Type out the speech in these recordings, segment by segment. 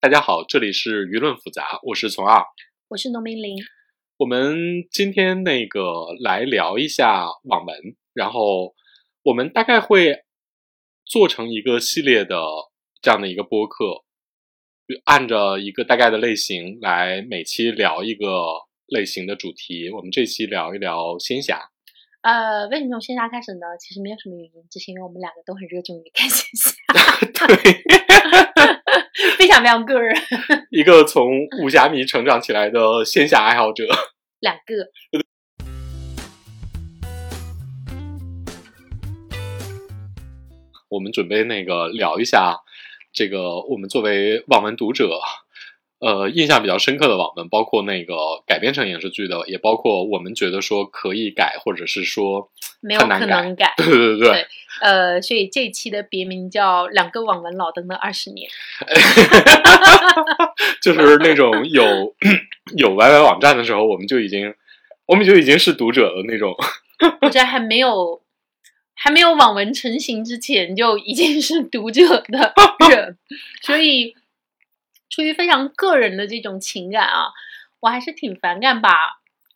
大家好，这里是舆论复杂，我是从二，我是农民林。我们今天那个来聊一下网文，然后我们大概会做成一个系列的这样的一个播客，按着一个大概的类型来每期聊一个类型的主题。我们这期聊一聊仙侠。呃，为什么从仙侠开始呢？其实没有什么原因，只是因为我们两个都很热衷于看 仙侠。对，非常非常个人。一个从武侠迷成长起来的仙侠爱好者。两个。我们准备那个聊一下，这个我们作为网文读者。呃，印象比较深刻的网文，包括那个改编成影视剧的，也包括我们觉得说可以改，或者是说没有可能改。对对对对。呃，所以这一期的别名叫《两个网文老登的二十年》，就是那种有 有 YY 网站的时候，我们就已经我们就已经是读者的那种。我在还没有还没有网文成型之前，就已经是读者的人，所以。出于非常个人的这种情感啊，我还是挺反感把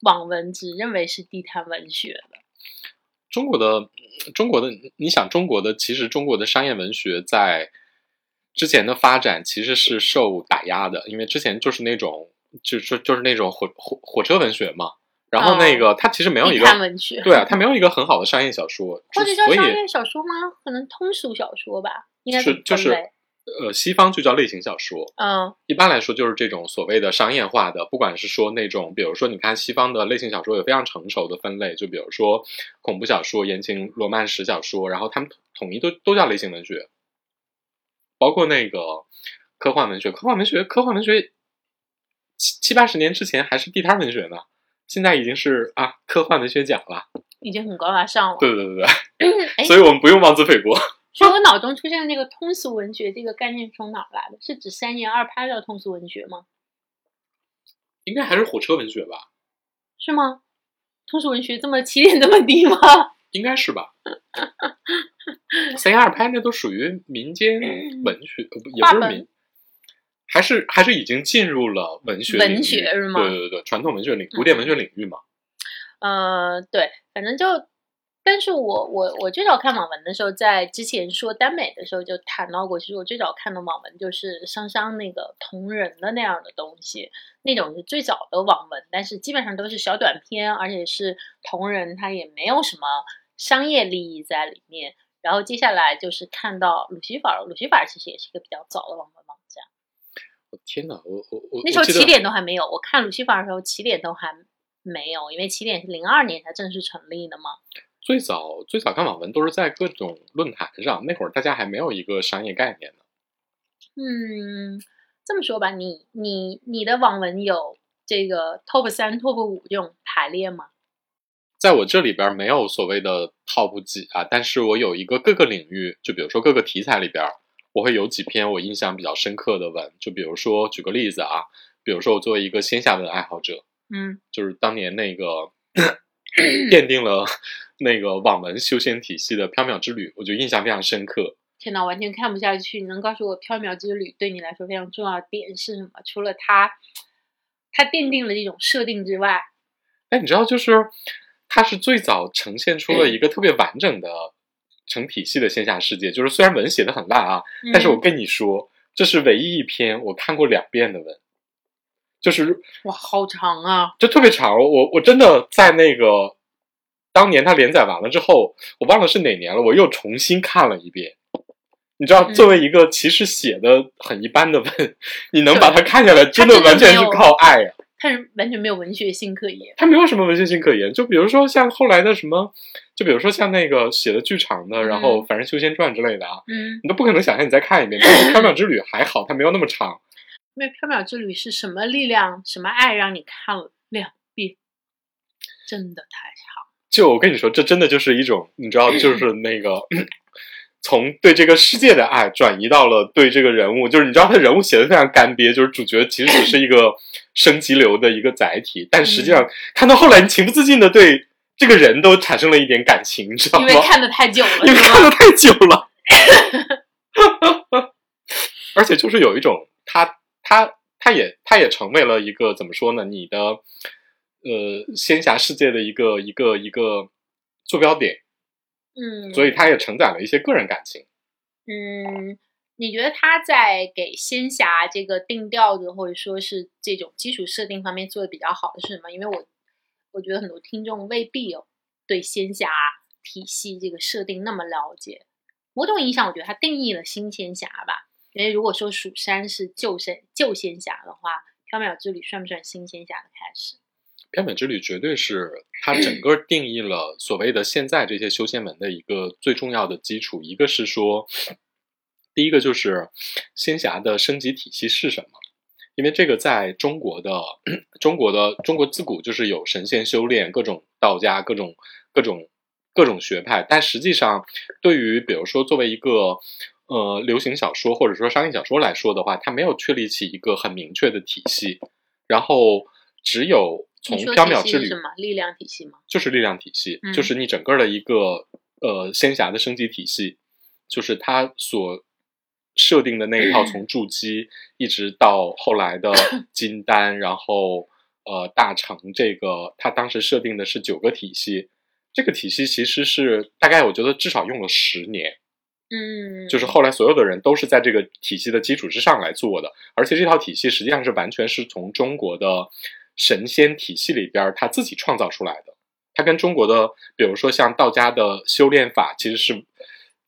网文只认为是地摊文学的。中国的中国的，你想中国的，其实中国的商业文学在之前的发展其实是受打压的，因为之前就是那种就是就是那种火火火车文学嘛。然后那个它其实没有一个文学，对啊，它没有一个很好的商业小说，或者叫商业小说吗？可能通俗小说吧，应该是就是。呃，西方就叫类型小说。嗯，一般来说就是这种所谓的商业化的，不管是说那种，比如说你看西方的类型小说有非常成熟的分类，就比如说恐怖小说、言情、罗曼史小说，然后他们统一都都叫类型文学。包括那个科幻文学，科幻文学，科幻文学七七八十年之前还是地摊文学呢，现在已经是啊科幻文学奖了，已经很高大上了。对对对对，所以我们不用妄自菲薄。所以我脑中出现的那个通俗文学这个概念从哪来的？是指三言二拍的通俗文学吗？应该还是火车文学吧？是吗？通俗文学这么起点这么低吗？应该是吧。三言二拍那都属于民间文学，不也不是民，还是还是已经进入了文学文学是吗？对对对，传统文学领古典文学领域嘛。呃，对，反正就。但是我我我最早看网文的时候，在之前说耽美的时候就谈到过。其实我最早看的网文就是香香那个同人的那样的东西，那种是最早的网文，但是基本上都是小短篇，而且是同人，它也没有什么商业利益在里面。然后接下来就是看到鲁西法，鲁西法其实也是一个比较早的网文网站。我天哪，我我我那时候起点都还没有，我看鲁西法的时候起点都还没有，因为起点是零二年才正式成立的嘛。最早最早看网文都是在各种论坛上，那会儿大家还没有一个商业概念呢。嗯，这么说吧，你你你的网文有这个 top 三、top 五这种排列吗？在我这里边没有所谓的 top 几啊，但是我有一个各个领域，就比如说各个题材里边，我会有几篇我印象比较深刻的文。就比如说举个例子啊，比如说我作为一个仙侠文爱好者，嗯，就是当年那个 奠定了。那个网文修仙体系的《缥缈之旅》，我觉得印象非常深刻。天哪，完全看不下去！你能告诉我《缥缈之旅》对你来说非常重要的点是什么？除了它，它奠定了这种设定之外，哎，你知道，就是它是最早呈现出了一个特别完整的成体系的线下世界。就是虽然文写的很烂啊，但是我跟你说，这是唯一一篇我看过两遍的文。就是哇，好长啊！就特别长，我我真的在那个。当年它连载完了之后，我忘了是哪年了，我又重新看了一遍。你知道，作为一个其实写的很一般的文，你能把它看下来，真的完全是靠爱啊。他是完全没有文学性可言，它没有什么文学性可言。就比如说像后来的什么，就比如说像那个写的剧场的，然后反正修仙传之类的啊，嗯，你都不可能想象你再看一遍。但是缥缈之旅还好，它没有那么长。因为缥缈之旅是什么力量、什么爱让你看了两遍？真的太好。就我跟你说，这真的就是一种，你知道，就是 那个从对这个世界的爱转移到了对这个人物，就是你知道，他人物写的非常干瘪，就是主角其实只是一个 升级流的一个载体，但实际上看到后来，你情不自禁的对这个人都产生了一点感情，你知道吗？因为看的 太久了，因为看的太久了，而且就是有一种他它它也它也成为了一个怎么说呢？你的呃仙侠世界的一个一个一个坐标点，嗯，所以它也承载了一些个人感情。嗯，你觉得他在给仙侠这个定调子，或者说是这种基础设定方面做的比较好的是什么？因为我我觉得很多听众未必有对仙侠体系这个设定那么了解。某种意义上，我觉得它定义了新仙侠吧。因为如果说蜀山是旧仙旧仙侠的话，缥缈之旅算不算新仙侠的开始？缥缈之旅绝对是它整个定义了所谓的现在这些修仙文的一个最重要的基础。一个是说，第一个就是仙侠的升级体系是什么？因为这个在中国的中国的中国自古就是有神仙修炼，各种道家，各种各种各种学派。但实际上，对于比如说作为一个呃流行小说或者说商业小说来说的话，它没有确立起一个很明确的体系，然后只有从缥缈之旅么力量体系吗？就是力量体系，嗯就是你整个的一个呃仙侠的升级体系，就是它所设定的那一套，从筑基一直到后来的 金丹，然后呃大成这个，它当时设定的是九个体系。这个体系其实是大概我觉得至少用了十年，嗯，就是后来所有的人都是在这个体系的基础之上来做的，而且这套体系实际上是完全是从中国的神仙体系里边他自己创造出来的。它跟中国的，比如说像道家的修炼法，其实是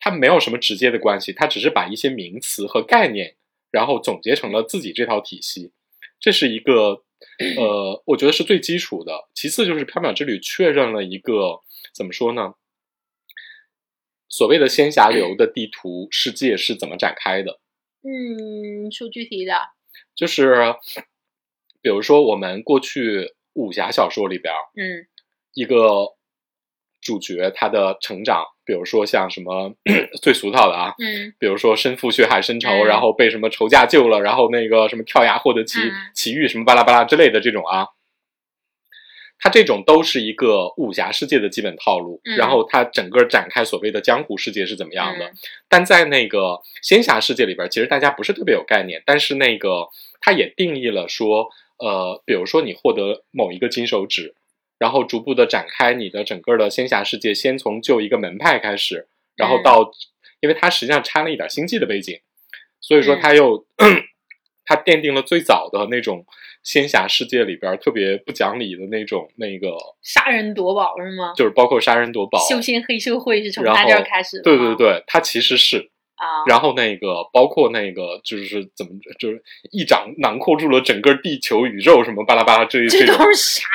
它没有什么直接的关系，它只是把一些名词和概念，然后总结成了自己这套体系。这是一个呃，我觉得是最基础的。其次就是缥缈之旅确认了一个怎么说呢？所谓的仙侠流的地图世界是怎么展开的？嗯，说具体的，就是比如说我们过去武侠小说里边儿，嗯一个主角他的成长，比如说像什么 最俗套的啊，嗯比如说身负血海深仇，嗯然后被什么仇家救了，然后那个什么跳崖获得奇、嗯奇遇什么巴拉巴拉之类的这种啊，它这种都是一个武侠世界的基本套路。嗯然后它整个展开所谓的江湖世界是怎么样的？嗯但在那个仙侠世界里边，其实大家不是特别有概念，但是那个它也定义了说，呃，比如说你获得某一个金手指，然后逐步的展开你的整个的仙侠世界，先从就一个门派开始，然后嗯到，因为它实际上掺了一点星际的背景，所以说嗯它又、它奠定了最早的那种仙侠世界里边特别不讲理的那种那个，杀人夺宝是吗？就是包括杀人夺宝，修仙黑社会是从他这儿开始的对对对，它其实是。啊，然后那个包括那个就是怎么就是一掌囊括住了整个地球宇宙什么巴拉巴拉这这都是啥？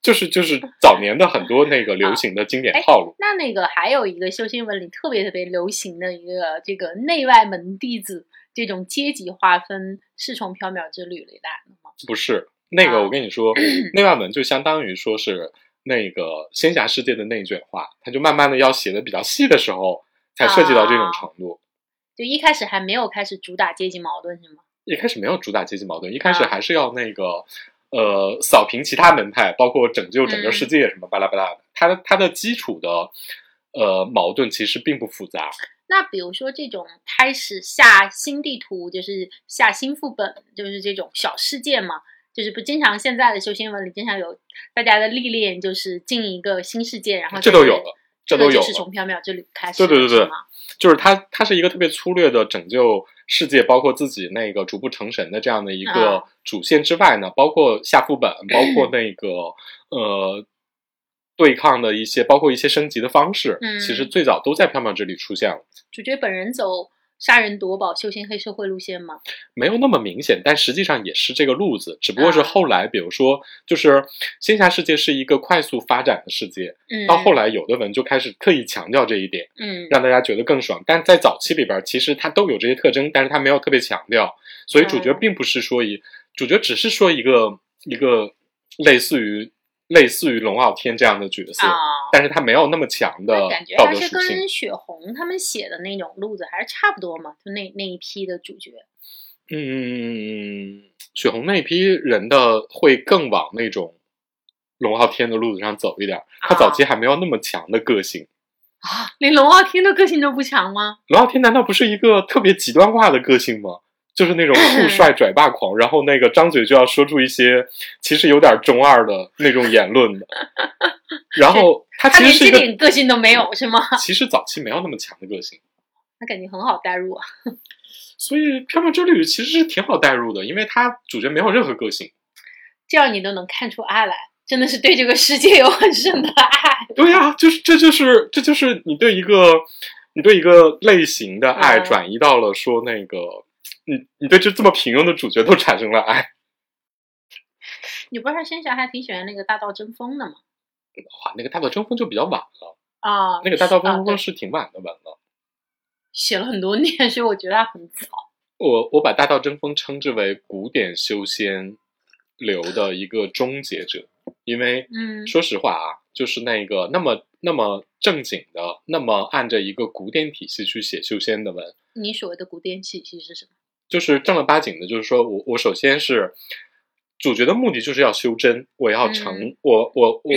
就是就是早年的很多那个流行的经典哎套路。那那个还有一个修仙文里特别特别流行的一个这个内外门弟子这种阶级划分，是从缥缈之旅里来的吗？不是那个，啊我跟你说，内外门就相当于说是那个仙侠世界的内卷化，它就慢慢的要写的比较细的时候，才涉及到这种啊程度。就一开始还没有开始主打阶级矛盾是吗？一开始没有主打阶级矛盾，一开始啊还是要那个。呃，扫平其他门派，包括拯救整个世界什么巴拉巴拉的，它的它的基础的呃矛盾其实并不复杂。那比如说这种开始下新地图，就是下新副本，就是这种小世界嘛，就是不经常现在的修仙文里经常有大家的历练，就是进一个新世界，然后这都有了，这都有是。从缥缈之旅开始，对对对对？就是它，它是一个特别粗略的拯救世界，包括自己那个逐步成神的这样的一个啊主线之外呢，包括下副本，包括 那个呃对抗的一些，包括一些升级的方式，嗯其实最早都在缥缈这里出现了，主角本人走杀人夺宝、修仙黑社会路线吗？没有那么明显，但实际上也是这个路子，只不过是啊后来，比如说，就是仙侠世界是一个快速发展的世界，嗯，到后来有的文就开始刻意强调这一点。嗯让大家觉得更爽。但在早期里边，其实它都有这些特征，但是它没有特别强调，所以主角哦并不是说一，主角只是说一个一个类似于类似于龙傲天这样的角色，啊，但是他没有那么强的感觉还是。跟雪红他们写的那种路子还是差不多嘛，就那那一批的主角。嗯，雪红那批人的会更往那种龙傲天的路子上走一点，他早期还没有那么强的个性。啊，连龙傲天的个性都不强吗？龙傲天难道不是一个特别极端化的个性吗？就是那种酷帅 拽霸狂，然后那个张嘴就要说出一些其实有点中二的那种言论的。然后他他连这其实是一个，点个性都没有是吗？其实早期没有那么强的个性，他感觉很好代入啊。所以《缥缈之旅》其实是挺好代入的，因为他主角没有任何个性。这样你都能看出爱来，真的是对这个世界有很深的爱。对呀、就是这就是这就是你对一个你对一个类型的爱嗯转移到了说那个，你你对这这么平庸的主角都产生了爱，你不是仙侠还挺喜欢那个大道争锋的吗？哇，那个大道争锋就比较晚了，啊，那个大道争锋是挺晚的文了。写了很多年，所以我觉得它很早。我我把大道争锋称之为古典修仙流的一个终结者，因为嗯说实话啊，就是那个那么那么正经的，那么按着一个古典体系去写修仙的文，你所谓的古典体系是什么？就是正儿八经的，就是说我我首先是主角的目的就是要修真，我要成、嗯。我我我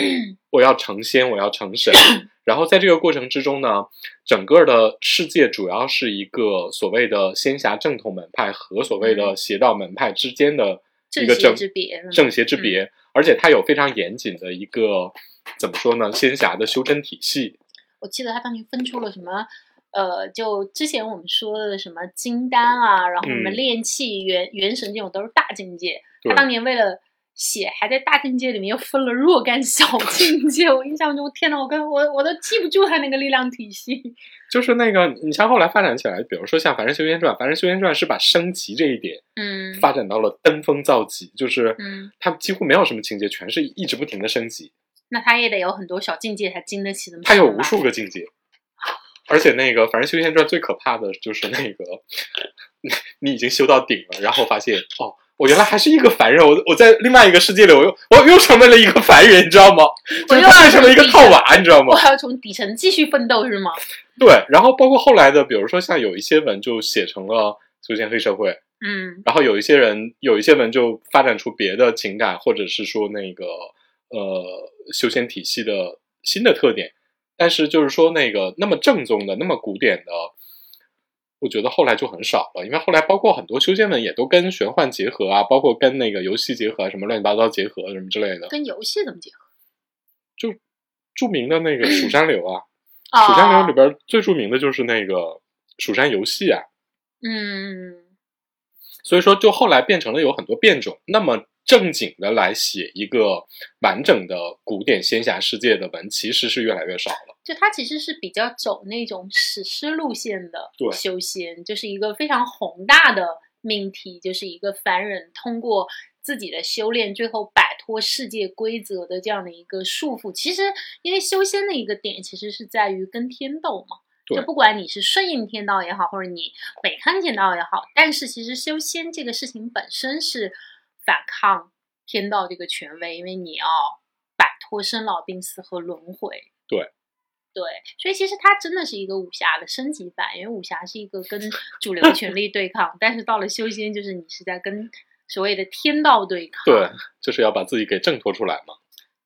我要成仙，我要成神。然后在这个过程之中呢，整个的世界主要是一个所谓的仙侠正统门派和所谓的邪道门派之间的一个嗯正邪正之别嗯正邪之别，而且它有非常严谨的一个怎么说呢，仙侠的修真体系。我记得他当年分出了什么，呃，就之前我们说的什么金丹啊，然后什么嗯炼气、元元神这种都是大境界。他当年为了写，还在大境界里面又分了若干小境界。我印象中，天呐，我跟我我都记不住他那个力量体系。就是那个，你像后来发展起来，比如说像《凡人修仙传》，《凡人修仙传》是把升级这一点嗯发展到了登峰造极，就是嗯，他几乎没有什么情节，全是一直不停的升级，那他也得有很多小境界才经得起这么他有无数个境界。而且那个《反正修仙传》最可怕的就是那个，你已经修到顶了，然后发现哦，我原来还是一个凡人，我我在另外一个世界里，我又我又成为了一个凡人，你知道吗？我又变成了一个套娃，你知道吗我？还要从底层继续奋斗是吗？对，然后包括后来的，比如说像有一些文就写成了修仙黑社会，嗯然后有一些人有一些文就发展出别的情感，或者是说那个呃修仙体系的新的特点，但是就是说那个那么正宗的、那么古典的，我觉得后来就很少了，因为后来包括很多修仙文也都跟玄幻结合啊，包括跟那个游戏结合啊，什么乱七八糟结合什么之类的，跟游戏怎么结合？就著名的那个蜀山流啊，啊蜀山流里边最著名的就是那个蜀山游戏啊，嗯所以说，就后来变成了有很多变种。那么正经的来写一个完整的古典仙侠世界的文，其实是越来越少了。就他其实是比较走那种史诗路线的对修仙，就是一个非常宏大的命题，就是一个凡人通过自己的修炼，最后摆脱世界规则的这样的一个束缚。其实，因为修仙的一个点其实是在于跟天斗嘛。对就不管你是顺应天道也好，或者你违抗天道也好，但是其实修仙这个事情本身是反抗天道这个权威，因为你要摆脱生老病死和轮回。对。对，所以其实它真的是一个武侠的升级版，因为武侠是一个跟主流权力对抗，但是到了修仙，就是你是在跟所谓的天道对抗。对，就是要把自己给挣脱出来嘛。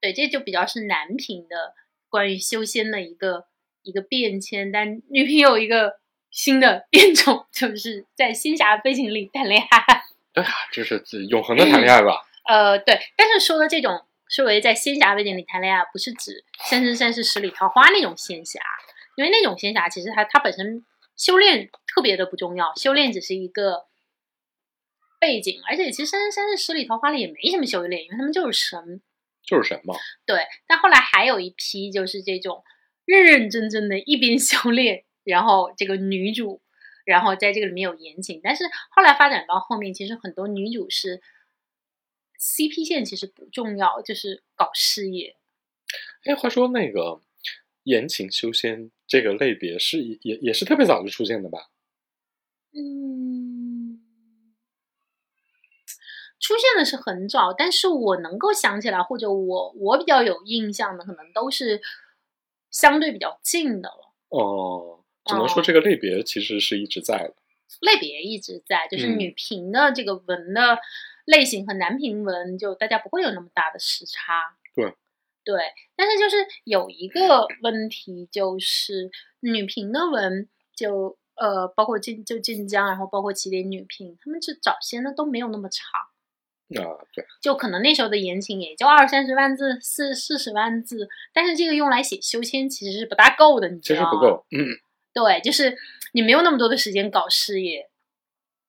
对，这就比较是男频的关于修仙的一个一个变迁，但女频有一个新的变种，就是在仙侠背景里谈恋爱。对啊，这是永恒的谈恋爱吧？呃，对，但是说的这种所谓在仙侠背景里谈恋爱，不是指《三生三世十里桃花》那种仙侠，因为那种仙侠其实它它本身修炼特别的不重要，修炼只是一个背景，而且其实《三生三世十里桃花》里也没什么修炼，因为他们就是神。就是神嘛。对，但后来还有一批就是这种认认真真的，一边修炼，然后这个女主，然后在这个里面有言情，但是后来发展到后面，其实很多女主是 CP 线其实不重要，就是搞事业。哎，话说那个言情修仙这个类别是也也是特别早就出现的吧？嗯，出现的是很早，但是我能够想起来，或者我我比较有印象的，可能都是相对比较近的了。哦，只能哦说这个类别其实是一直在的。类别一直在，就是嗯女频的这个文的类型和男频文，就大家不会有那么大的时差。对，对，但是就是有一个问题，就是女频的文就呃，包括晋就晋江，然后包括起点女频，他们这早先的都没有那么长，啊，对，就可能那时候的言情也就二三十万字、四四十万字，但是这个用来写修仙其实是不大够的，你知道吗？其实不够，嗯，对，就是你没有那么多的时间搞事业，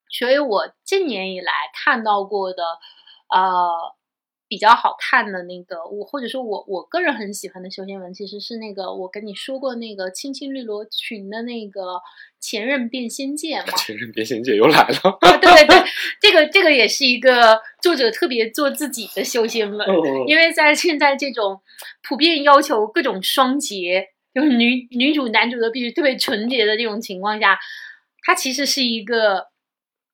所以我近年以来看到过的，呃，比较好看的那个，我或者说我我个人很喜欢的修仙文，其实是那个我跟你说过那个青青绿萝裙的那个前任变仙界嘛。前任变仙界又来了，啊，对对对，这个这个也是一个作者特别做自己的修仙文，嗯因为在现在这种普遍要求各种双节，就是女女主男主都必须特别纯洁的这种情况下，它其实是一个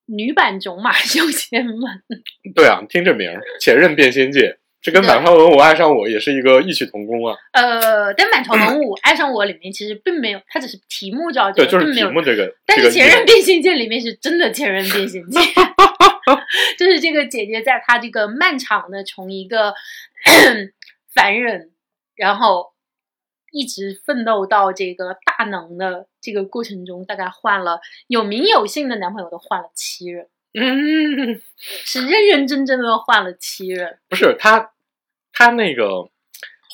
女版种马修仙们。对啊，听这名儿，前任变仙界，这跟满朝文武爱上我也是一个异曲同工啊。呃，但满朝文武爱上我里面其实并没有，它只是题目叫这对，个，就是。题目这个，但是前任变仙界里面是真的前任变仙界，就是这个姐姐在她这个漫长的从一个 凡人，然后一直奋斗到这个大能的这个过程中，大概换了有名有姓的男朋友都换了七任，嗯，是认认真真的换了七任。不是他，他那个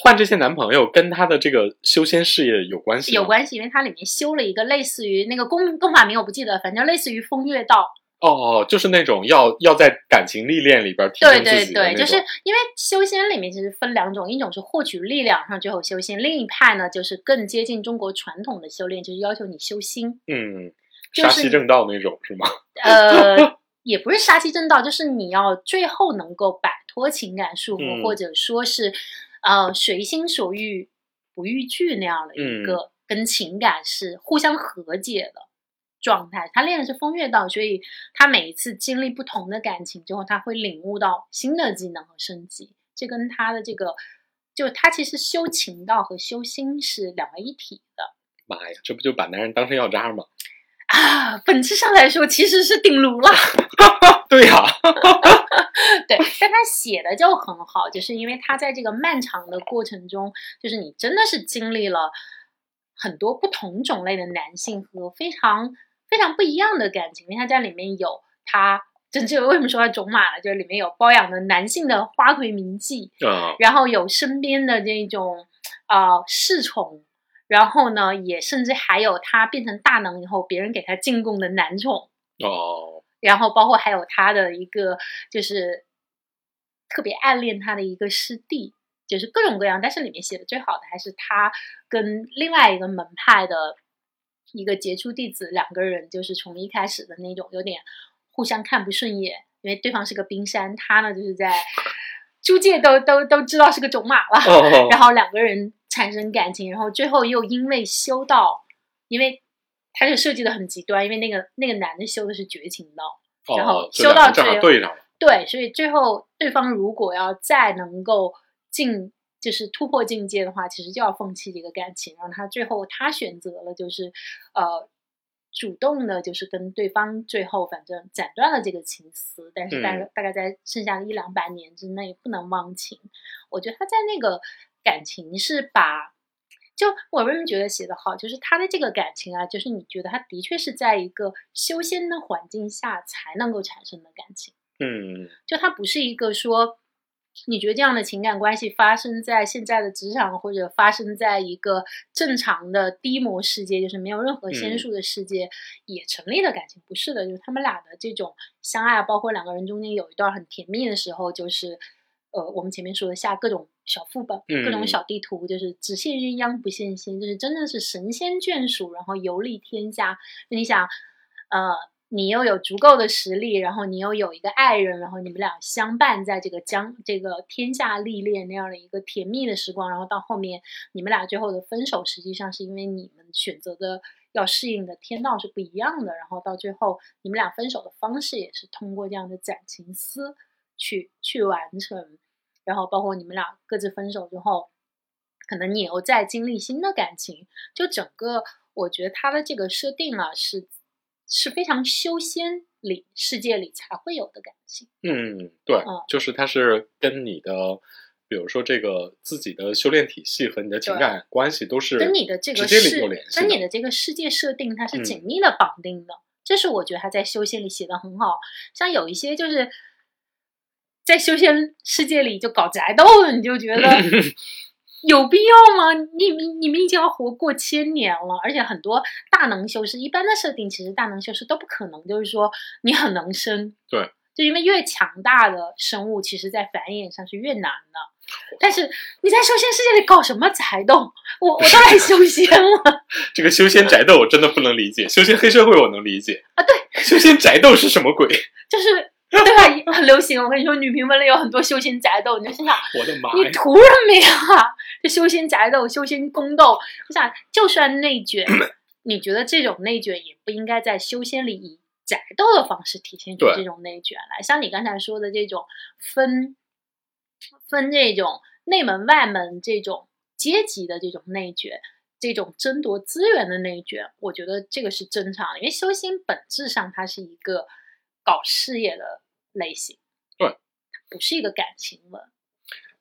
换这些男朋友跟他的这个修仙事业有关系吗？有关系，因为它里面修了一个类似于那个功功法名我不记得，反正类似于风月道，哦，就是那种要要在感情历练里边提对升自对对，己的那种。就是因为修仙里面其实分两种，一种是获取力量上最后修仙，另一派呢就是更接近中国传统的修炼，就是要求你修心。嗯，就是杀气正道那种是吗？呃，也不是杀气正道，就是你要最后能够摆脱情感束缚，嗯或者说是呃随心所欲不逾矩那样的嗯一个跟情感是互相和解的。状态，他练的是风月道，所以他每一次经历不同的感情之后，他会领悟到新的技能和升级。这跟他的这个，就他其实修情道和修心是两个一体的妈呀，这不就把男人当成药渣吗？啊。本质上来说，其实是顶炉了。对呀、对，但他写的就很好，就是因为他在这个漫长的过程中，就是你真的是经历了很多不同种类的男性和非常非常不一样的感情，因为他在里面有他。这这为什么说他种马了？就是里面有包养的男性的花魁名妓，嗯，然后有身边的这种呃侍从，然后呢，也甚至还有他变成大能以后，别人给他进贡的男宠，哦，然后包括还有他的一个就是特别暗恋他的一个师弟，就是各种各样。但是里面写的最好的还是他跟另外一个门派的一个杰出弟子两个人，就是从一开始的那种有点互相看不顺眼，因为对方是个冰山，他呢就是在租界都都都知道是个种马了。哦，然后两个人产生感情，然后最后又因为修道，因为他就设计的很极端，因为那个那个男的修的是绝情道，然后修两个正到最后好对。对，所以最后对方如果要再能够进，就是突破境界的话，其实就要放弃这个感情，让他最后他选择了就是呃。主动的，就是跟对方最后反正斩断了这个情丝，但是大概、大概在剩下的一两百年之内不能忘情。我觉得他在那个感情是把，就我为什么觉得写得好，就是他的这个感情啊，就是你觉得他的确是在一个修仙的环境下才能够产生的感情，嗯，就他不是一个说。你觉得这样的情感关系发生在现在的职场，或者发生在一个正常的低模世界，就是没有任何仙嗯术的世界、也成立的感情？不是的，就是他们俩的这种相爱，包括两个人中间有一段很甜蜜的时候，就是呃，我们前面说的下各种小副本、各种嗯小地图，就是只羡鸳鸯不羡仙，就是真的是神仙眷属，然后游历天下。你想，呃。你又有足够的实力，然后你又有一个爱人，然后你们俩相伴在这个江这个天下历练那样的一个甜蜜的时光，然后到后面你们俩最后的分手，实际上是因为你们选择的要适应的天道是不一样的，然后到最后你们俩分手的方式也是通过这样的斩情丝去去完成，然后包括你们俩各自分手之后，可能你又在经历新的感情，就整个我觉得它的这个设定啊是。是非常修仙里世界里才会有的感情。嗯，对，嗯就是它是跟你的比如说这个自己的修炼体系和你的情感关系都是跟你的这个世有联系跟你的这个世界设定，它是嗯紧密的绑定的。这是我觉得他在修仙里写的很好。像有一些就是在修仙世界里就搞宅斗的，你就觉得 有必要吗？你你你们已经要活过千年了，而且很多大能修士，一般的设定其实大能修士都不可能，就是说你很能生。对。就因为越强大的生物，其实在繁衍上是越难的。但是你在修仙世界里搞什么宅斗？我我都来修仙了 这个修仙宅斗我真的不能理解，修仙黑社会我能理解，啊！对，修仙宅斗是什么鬼？就是 对吧？很流行。我跟你说，女频文里有很多修仙宅斗，你就心想，我的妈！你图什么呀？这修仙宅斗、修仙宫斗，我想就算内卷，你觉得这种内卷也不应该在修仙里以宅斗的方式体现出这种内卷来。像你刚才说的这种分分这种内门外门这种阶级的这种内卷。这种争夺资源的内卷，我觉得这个是正常的，因为修仙本质上它是一个搞事业的类型，对，它不是一个感情文。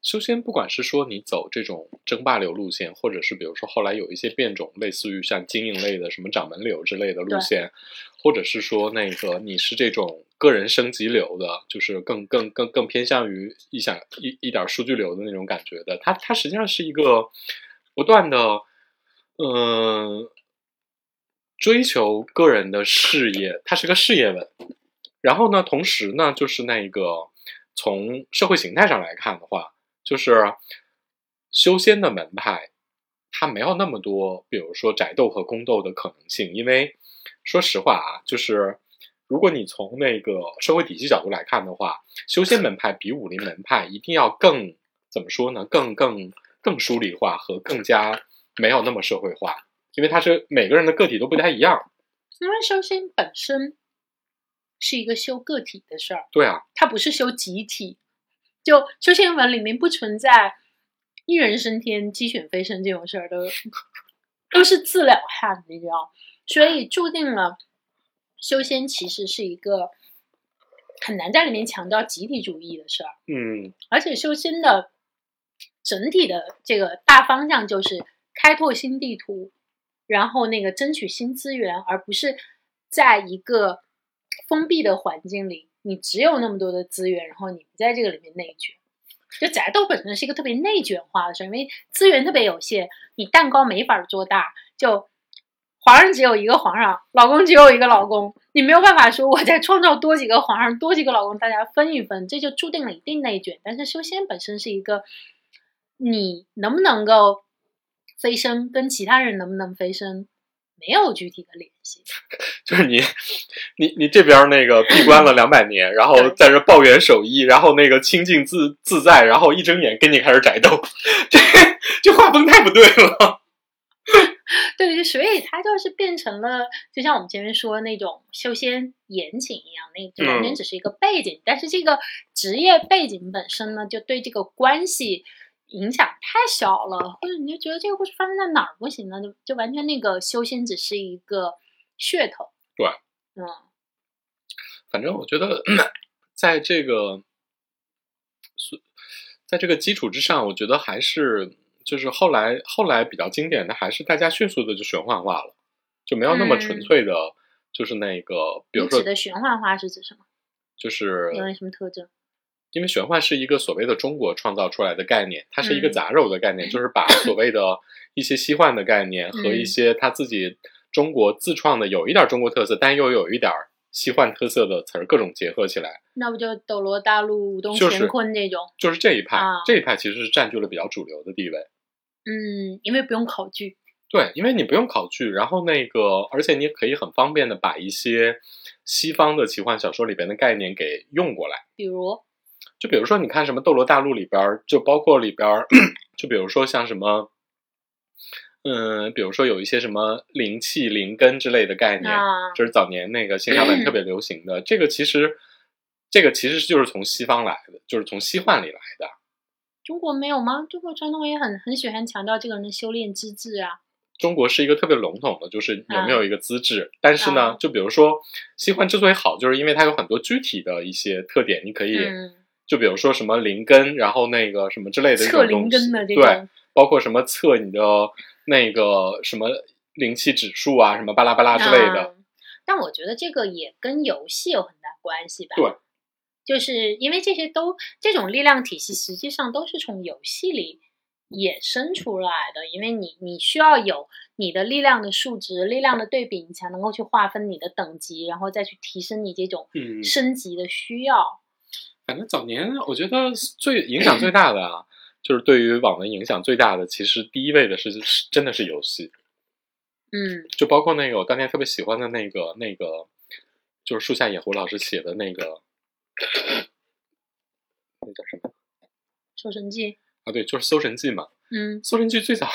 修仙不管是说你走这种争霸流路线，或者是比如说后来有一些变种，类似于像经营类的什么掌门流之类的路线，或者是说那个你是这种个人升级流的，就是更更更更偏向于一想一一点数据流的那种感觉的，它它实际上是一个不断的。嗯，追求个人的事业，它是个事业文。然后呢，同时呢，就是那个从社会形态上来看的话，就是修仙的门派，它没有那么多，比如说宅斗和宫斗的可能性。因为说实话啊，就是如果你从那个社会体系角度来看的话，修仙门派比武林门派一定要更怎么说呢？更更更疏离化和更加。没有那么社会化，因为它是每个人的个体都不太一样。因为修仙本身是一个修个体的事儿，对啊，它不是修集体。就修仙文里面不存在一人升天、鸡犬飞升这种事儿，都都是自了汉，你知道？所以注定了修仙其实是一个很难在里面强调集体主义的事儿。嗯，而且修仙的整体的这个大方向就是。开拓新地图，然后那个争取新资源，而不是在一个封闭的环境里，你只有那么多的资源，然后你不在这个里面内卷。就宅斗本身是一个特别内卷化的事，因为资源特别有限，你蛋糕没法做大。就皇上只有一个皇上，老公只有一个老公，你没有办法说我再创造多几个皇上，多几个老公，大家分一分，这就注定了一定内卷。但是修仙本身是一个，你能不能够？飞升跟其他人能不能飞升没有具体的联系，就是你，你你这边那个闭关了两百年，然后在这抱怨守一，然后那个清净自自在，然后一睁眼跟你开始宅斗，这这画风太不对了。对，所以它就是变成了，就像我们前面说的那种修仙严谨一样，那就完全只是一个背景，但是这个职业背景本身呢，就对这个关系。影响太小了，或者你就觉得这个故事发生在哪儿不行呢？就就完全那个修仙只是一个噱头。对，嗯，反正我觉得，在这个，在这个基础之上，我觉得还是就是后来后来比较经典的，还是大家迅速的就玄幻化了，就没有那么纯粹的，就是那个，比如说指的玄幻化是指什么？就是有什么特征？因为玄幻是一个所谓的中国创造出来的概念，它是一个嗯杂糅的概念，就是把所谓的一些西幻的概念和一些他自己中国自创的有一点中国特色，但又有一点西幻特色的词儿各种结合起来，那不就斗罗大陆、武动乾坤那种？就是这一派，啊这一派其实是占据了比较主流的地位。嗯，因为不用考据。对，因为你不用考据，然后那个，而且你可以很方便的把一些西方的奇幻小说里边的概念给用过来。比如，就比如说，你看什么《斗罗大陆》里边儿，就包括里边儿，就比如说像什么，嗯，比如说有一些什么灵气、灵根之类的概念，啊这是早年那个仙侠版特别流行的。这个其实，这个其实就是从西方来的，就是从西幻里来的。中国没有吗？中国传统也很很喜欢强调这个人的修炼资质啊。中国是一个特别笼统的，就是有没有一个资质。但是呢，啊就比如说西幻之所以好，就是因为它有很多具体的一些特点，你可以嗯就比如说什么灵根，然后那个什么之类的这测灵根的这对，种，包括什么测你的那个什么灵气指数啊，什么巴拉巴拉之类的。嗯但我觉得这个也跟游戏有很大关系吧。对，就是因为这些都这种力量体系实际上都是从游戏里衍生出来的，因为你你需要有你的力量的数值、力量的对比，你才能够去划分你的等级，然后再去提升你这种嗯升级的需要。反正早年我觉得最影响最大的啊，就是对于网文影响最大的，其实第一位的是是真的是游戏，嗯。就包括那个我当年特别喜欢的那个那个，就是树下野狐老师写的那个，那叫什么？搜神记，啊？对，就是《搜神记》嘛，嗯《搜神记》最早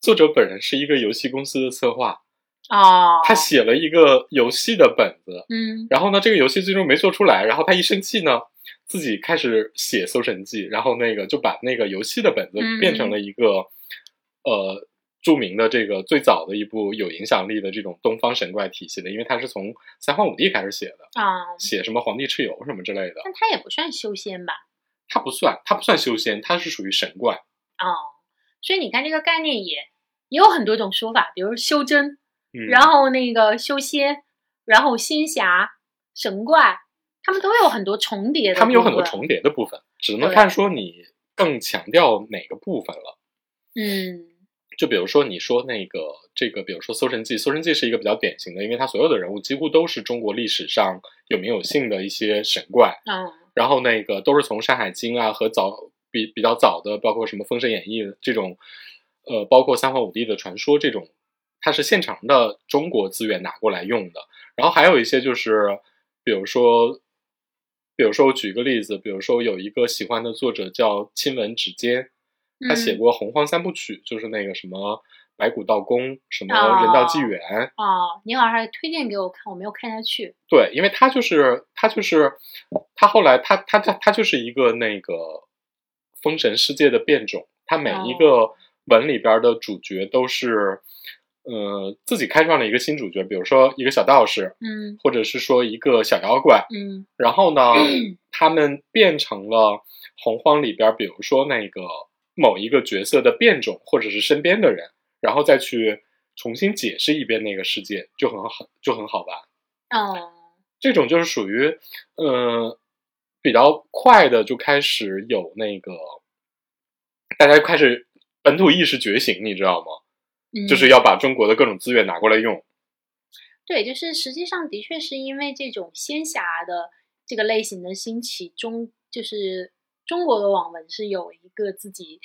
作者本人是一个游戏公司的策划，哦，他写了一个游戏的本子，嗯。然后呢，这个游戏最终没做出来，然后他一生气呢，自己开始写《搜神记》，然后那个就把那个游戏的本子嗯变成了一个、呃著名的这个最早的一部有影响力的这种东方神怪体系的，因为他是从三皇五帝开始写的，啊，写什么皇帝蚩尤什么之类的，但它也不算修仙吧？他不算，他不算修仙，他是属于神怪。哦，所以你看这个概念也也有很多种说法，比如修真，嗯，然后那个修仙，然后仙侠、神怪，他们都有很多重叠的，他们有很多。重叠的部分，只能看说你更强调哪个部分了。嗯就比如说你说那个这个，比如说《搜神记》，《搜神记》是一个比较典型的，因为它所有的人物几乎都是中国历史上有名有姓的一些神怪，嗯然后那个都是从《山海经》啊和早比比较早的，包括什么《封神演义》这种，呃，包括三皇五帝的传说这种，它是现成的中国资源拿过来用的。然后还有一些就是，比如说，比如说我举一个例子，比如说有一个喜欢的作者叫亲吻指尖，他写嗯过洪荒三部曲，就是那个什么白骨道宫，什么哦人道纪元，哦，你好像还推荐给我看，我没有看下去。对，因为他就是他就是他后来他他他他就是一个那个封神世界的变种，他每一个文里边的主角都是。呃，自己开创了一个新主角，比如说一个小道士，嗯或者是说一个小妖怪，嗯然后呢，他们变成了洪荒里边，比如说那个某一个角色的变种，或者是身边的人，然后再去重新解释一遍那个世界，就很好，就很好玩。哦这种就是属于，呃，比较快的就开始有那个，大家开始本土意识觉醒，你知道吗？嗯，就是要把中国的各种资源拿过来用。对，就是实际上的确是因为这种仙侠的这个类型的兴起，中就是中国的网文是有一个自己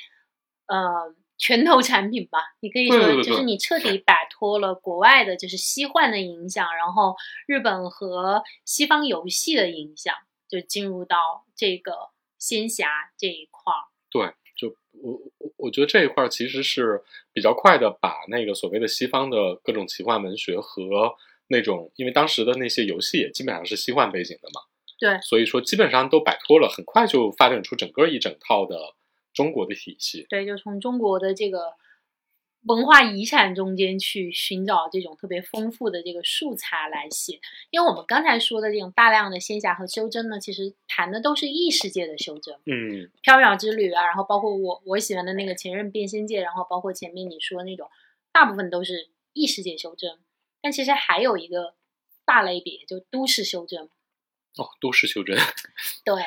呃拳头产品吧，你可以说就是你彻底摆脱了国外的就是西幻的影响，然后日本和西方游戏的影响，就进入到这个仙侠这一块儿。对，就我我我觉得这一块儿其实是比较快的，把那个所谓的西方的各种奇幻文学和那种，因为当时的那些游戏也基本上是西幻背景的嘛，对所以说基本上都摆脱了，很快就发展出整个一整套的中国的体系。对，就从中国的这个文化遗产中间去寻找这种特别丰富的这个素材来写。因为我们刚才说的这种大量的仙侠和修真呢，其实谈的都是异世界的修真，嗯，缥缈之旅啊，然后包括我我喜欢的那个前任变仙界，然后包括前面你说的那种，大部分都是异世界修真。但其实还有一个大类别，就都市修真。哦，都市修真，对，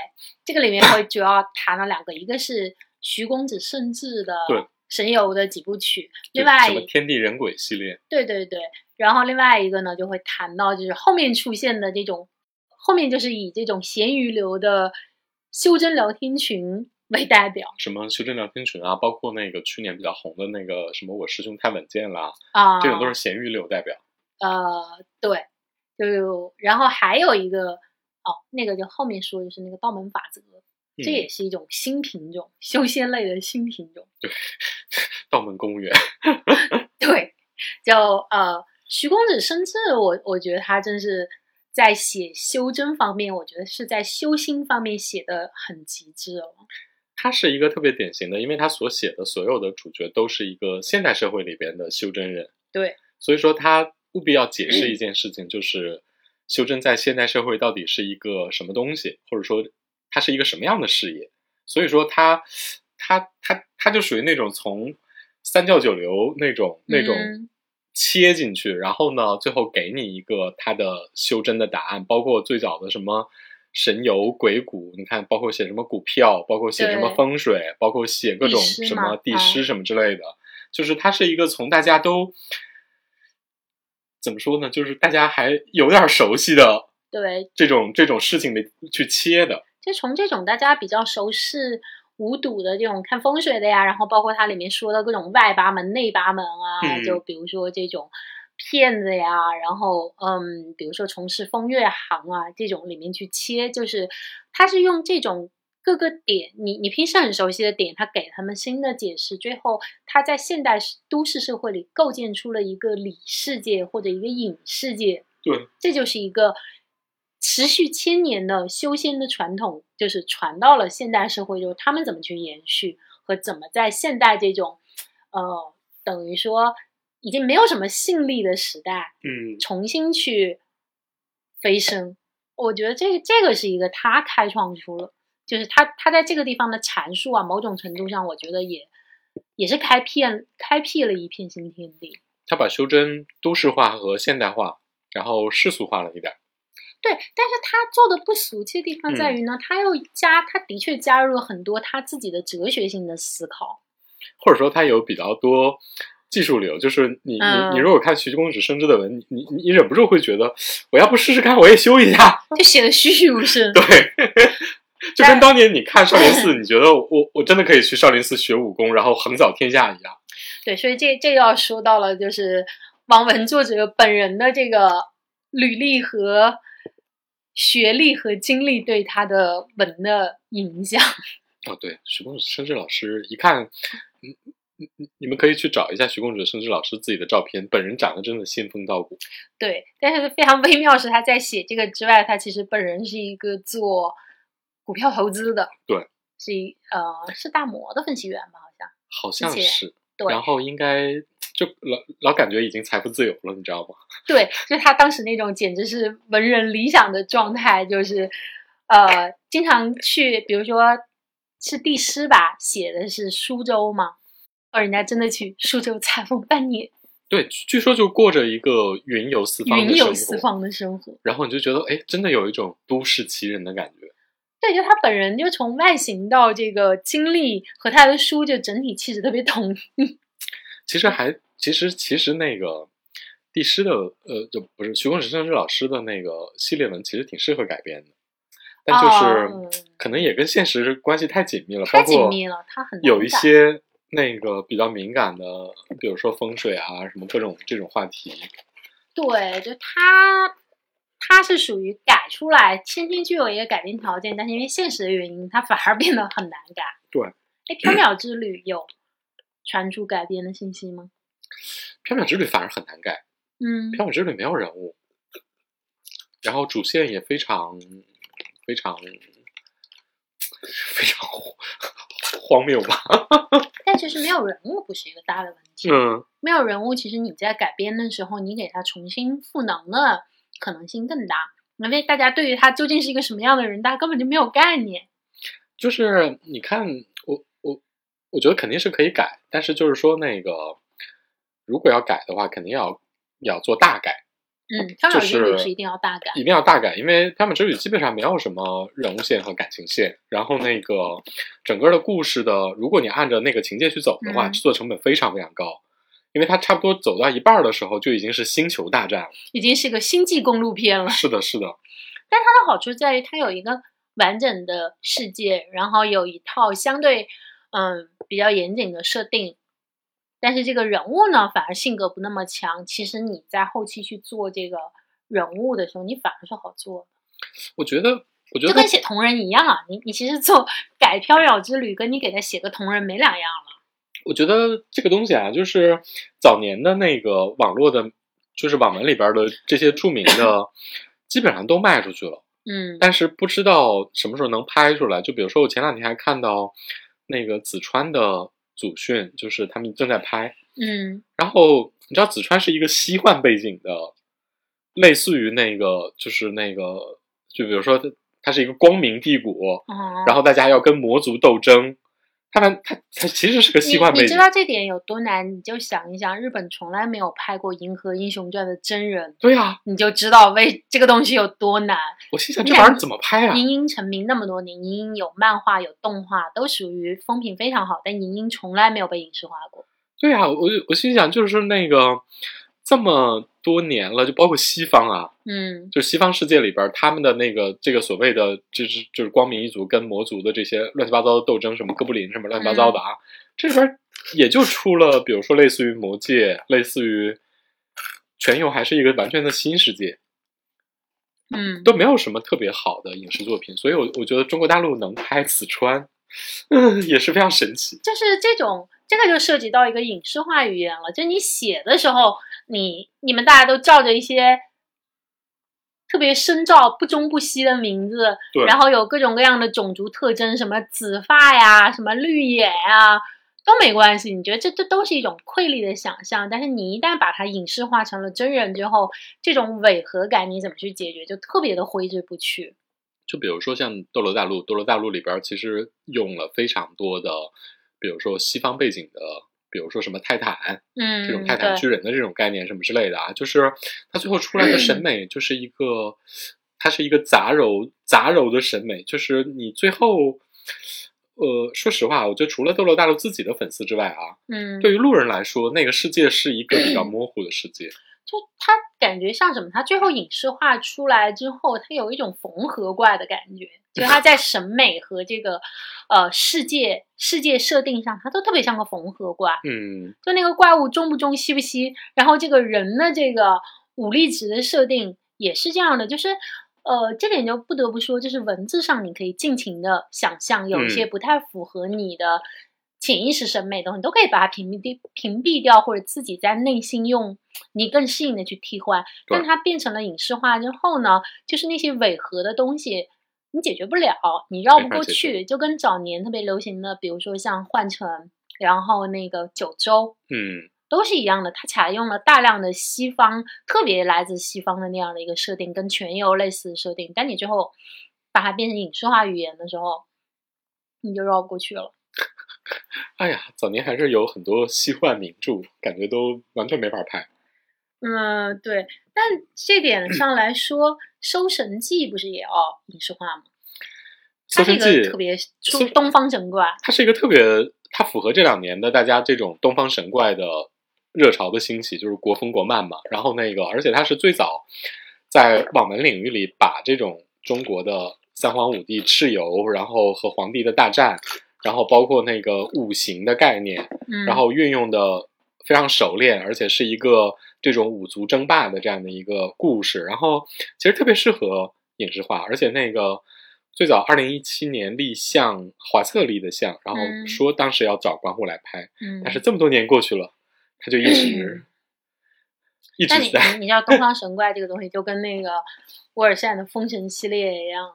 这个里面会主要谈了两个，一个是徐公子甚至的对神游的几部曲，另外什么天地人鬼系列，对对对，然后另外一个呢就会谈到就是后面出现的这种，后面就是以这种闲鱼流的修真聊天群为代表什么修真聊天群啊，包括那个去年比较红的那个什么我师兄太稳健啦，啊，这种都是咸鱼流代表。呃对，就然后还有一个哦，那个就后面说就是那个道门法则。这嗯也是一种新品种，修仙类的新品种。对 道门公园，对，就呃，徐公子生智，我我觉得他真是在写修真方面，我觉得是在修心方面写的很极致哦。他是一个特别典型的，因为他所写的所有的主角都是一个现代社会里边的修真人，对，所以说他务必要解释一件事情，就是修真在现代社会到底是一个什么东西，或者说它是一个什么样的事业。所以说他他他他就属于那种从三教九流那种那种嗯。切进去，然后呢，最后给你一个他的修真的答案，包括最早的什么。神游鬼谷，你看，包括写什么股票，包括写什么风水，包括写各种什么地师什么之类的，就是它是一个从大家都怎么说呢，就是大家还有点熟悉的对，这种这种事情的去切的，就从这种大家比较熟视无睹的这种看风水的呀，然后包括它里面说的各种外八门、内八门啊，嗯就比如说这种骗子呀，然后嗯，比如说从事风月行啊这种里面去切，就是它是用这种。各个点，你你平时很熟悉的点，他给他们新的解释，最后他在现代都市社会里构建出了一个里世界或者一个隐世界，对，这就是一个持续千年的修仙的传统，就是传到了现代社会，就是他们怎么去延续和怎么在现代这种，呃，等于说已经没有什么信力的时代，嗯，重新去飞升。我觉得这个这个是一个他开创出了，就是他他在这个地方的阐述啊，某种程度上，我觉得也也是开辟开辟了一片新天地。他把修真都市化和现代化，然后世俗化了一点。对，但是他做的不俗气的地方在嗯于呢，他又加，他的确加入了很多他自己的哲学性的思考。或者说他有比较多技术流，就是你、嗯你你如果看徐公子生之的文，你你你忍不住会觉得，我要不试试看，我也修一下，就写的栩栩如生。对，就跟当年你看少林寺，你觉得我我真的可以去少林寺学武功，然后横扫天下一样。对，所以这这要说到了，就是王文作者本人的这个履历和学历和经历对他的文的影响。哦，对，徐公子生之老师一看，嗯。你你你们可以去找一下徐公子生之老师自己的照片，本人长得真的仙风道骨。对，但是非常微妙是他在写这个之外，他其实本人是一个做股票投资的，对，是一呃是大摩的分析员吧，好像。好像是，对然后应该就老老感觉已经财富自由了，你知道吗？对，就他当时那种简直是文人理想的状态，就是呃，经常去，比如说是帝师吧，写的是苏州嘛，哦，人家真的去苏州采风半年，对，据说就过着一个云游四方的云生活，游四方的生活。然后你就觉得，哎，真的有一种都市奇人的感觉。对，就他本人就从外形到这个经历和他的书，就整体气质特别统一。其实还，其实其实那个帝师的，呃，就不是徐公子生之老师的那个系列文，其实挺适合改编的，但就是、哦。可能也跟现实关系太紧密了，太包括紧密了，他很有一些那个比较敏感的，比如说风水啊，什么各种这种话题，对，就他，他是属于改出来，先天具有一个改变条件，但是因为现实的原因，它反而变得很难改。对，哎，缥缈之旅有传出改编的信息吗？缥缈之旅反而很难改，嗯，缥缈之旅没有人物，然后主线也非常非常非常荒谬吧？但其实没有人物不是一个大的问题。嗯，没有人物，其实你在改编的时候，你给他重新赋能的可能性更大，因为大家对于他究竟是一个什么样的人，大家根本就没有概念。就是你看，我觉得肯定是可以改，但是就是说那个如果要改的话，肯定要要做大改，嗯，缥缈之旅是一定要大改。一定要大改，因为他们之旅基本上没有什么人物线和感情线，然后那个整个的故事的，如果你按照那个情节去走的话，嗯制作成本非常非常高。因为它差不多走到一半儿的时候，就已经是星球大战了。已经是个星际公路片了。是的，是的，但它的好处在于它有一个完整的世界，然后有一套相对嗯比较严谨的设定。但是这个人物呢，反而性格不那么强。其实你在后期去做这个人物的时候，你反而是好做的，我觉得，我觉得就跟写同人一样啊。你你其实做 改缥缈之旅，跟你给他写个同人没两样了。我觉得这个东西啊，就是早年的那个网络的，就是网文里边的这些著名的，基本上都卖出去了。嗯但是不知道什么时候能拍出来。就比如说，我前两天还看到那个紫川的祖训，就是他们正在拍。嗯然后你知道，紫川是一个西幻背景的，类似于那个，就是那个，就比如说他它是一个光明帝国，哦，然后大家要跟魔族斗争。他们他他其实是个西幻背景你你知，道这点有多难？你就想一想，日本从来没有拍过《银河英雄传》的真人，对呀、你就知道为这个东西有多难。我心想这玩意儿怎么拍啊？银鹰成名那么多年，银鹰有漫画有动画，都属于风评非常好，但银鹰从来没有被影视化过。对呀、我我心想就是那个这么多年了，就包括西方啊，嗯就西方世界里边，他们的那个这个所谓的就是就是光明一族跟魔族的这些乱七八糟的斗争，什么哥布林什么乱七八糟的啊，这里边也就出了，比如说类似于魔界，类似于全游，还是一个完全的新世界，嗯，都没有什么特别好的影视作品，所以我我觉得中国大陆能拍四川，嗯，也是非常神奇。就是这种，这个就涉及到一个影视化语言了。就你写的时候，你你们大家都照着一些特别深造、不中不西的名字，对然后有各种各样的种族特征，什么紫发呀，什么绿眼呀。都没关系，你觉得这这都是一种瑰丽的想象，但是你一旦把它影视化成了真人之后，这种违和感你怎么去解决，就特别的挥之不去。就比如说像《斗罗大陆》，《斗罗大陆》里边其实用了非常多的，比如说西方背景的，比如说什么泰坦嗯，这种泰坦巨人的这种概念什么之类的啊，就是它最后出来的审美就是一个，它是一个杂糅杂糅的审美，就是你最后。呃，说实话，我觉得除了斗罗大陆自己的粉丝之外啊，嗯，对于路人来说，那个世界是一个比较模糊的世界。就它感觉像什么？它最后影视化出来之后，它有一种缝合怪的感觉，就它在审美和这个呃世界世界设定上，它都特别像个缝合怪。嗯，就那个怪物中不中、吸不吸，然后这个人的这个武力值的设定也是这样的，就是。呃，这点就不得不说，就是文字上你可以尽情的想象，有一些嗯不太符合你的潜意识审美的东西，你都可以把它屏蔽掉、屏蔽掉，或者自己在内心用你更适应的去替换。但它变成了影视化之后呢，就是那些违和的东西，你解决不了，你绕不过去，就跟早年特别流行的，比如说像幻城，然后那个九州，嗯，都是一样的，它采用了大量的西方，特别来自西方的那样的一个设定，跟全游类似的设定。但你最后把它变成影视化语言的时候，你就绕不过去了。哎呀，早年还是有很多西幻名著，感觉都完全没法拍。嗯，对。但这点上来说，《收神记》不是也要影视化吗？它是一搜神记个特别出东方神怪。它是一个特别，它符合这两年的大家这种东方神怪的热潮的兴起，就是国风国漫嘛。然后那个，而且它是最早在网文领域里把这种中国的三皇五帝蚩尤，然后和皇帝的大战，然后包括那个五行的概念，嗯，然后运用的非常熟练，而且是一个这种五族争霸的这样的一个故事，然后其实特别适合影视化，而且那个最早二零一七年立项华策立的项，然后嗯说当时要找管虎来拍，嗯，但是这么多年过去了，他就一直 一直在，你你知道东方神怪这个东西，就跟那个沃尔善的封神系列一样，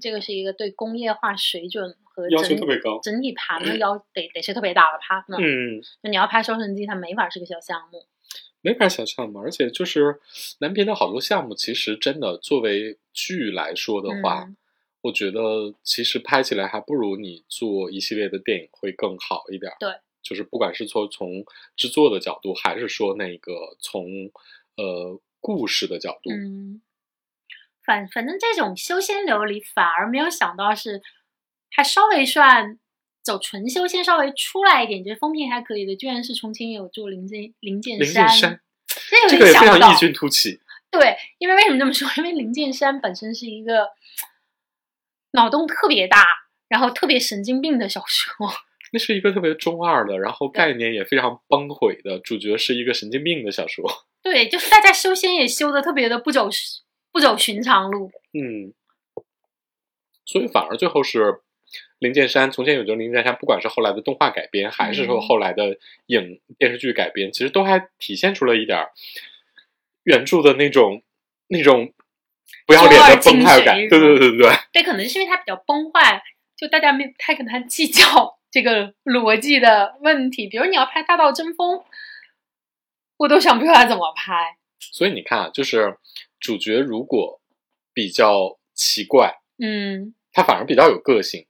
这个是一个对工业化水准和要求特别高。整体盘的要得得是特别大的盘呢。嗯，就你要拍《收神记》，它没法是个小项目。没法小项目，而且就是南边的好多项目，其实真的作为剧来说的话，嗯我觉得其实拍起来还不如你做一系列的电影会更好一点儿。对，就是不管是从从制作的角度，还是说那个从呃故事的角度，嗯，反反正这种修仙流里，反而没有想到是还稍微算走纯修仙，稍微出来一点，觉得风评还可以的，居然是重庆有做灵剑灵剑灵剑山这个想非常异。军突起。对，因为为什么这么说？因为林剑山本身是一个脑洞特别大，然后特别神经病的小说。那是一个特别中二的，然后概念也非常崩毁的，主角是一个神经病的小说。对，就是大家修仙也修的特别的不走不走寻常路。嗯，所以反而最后是灵剑山，从前有座灵剑山，不管是后来的动画改编，还是说嗯后来的影电视剧改编，其实都还体现出了一点儿原著的那种那种不要脸的崩坏感。对对对对对，对，可能是因为它比较崩坏，就大家没有太跟他计较 这个逻辑的问题。比如你要拍《大道争锋》，我都想不出来怎么拍。所以你看啊，就是主角如果比较奇怪，嗯，他反而比较有个性，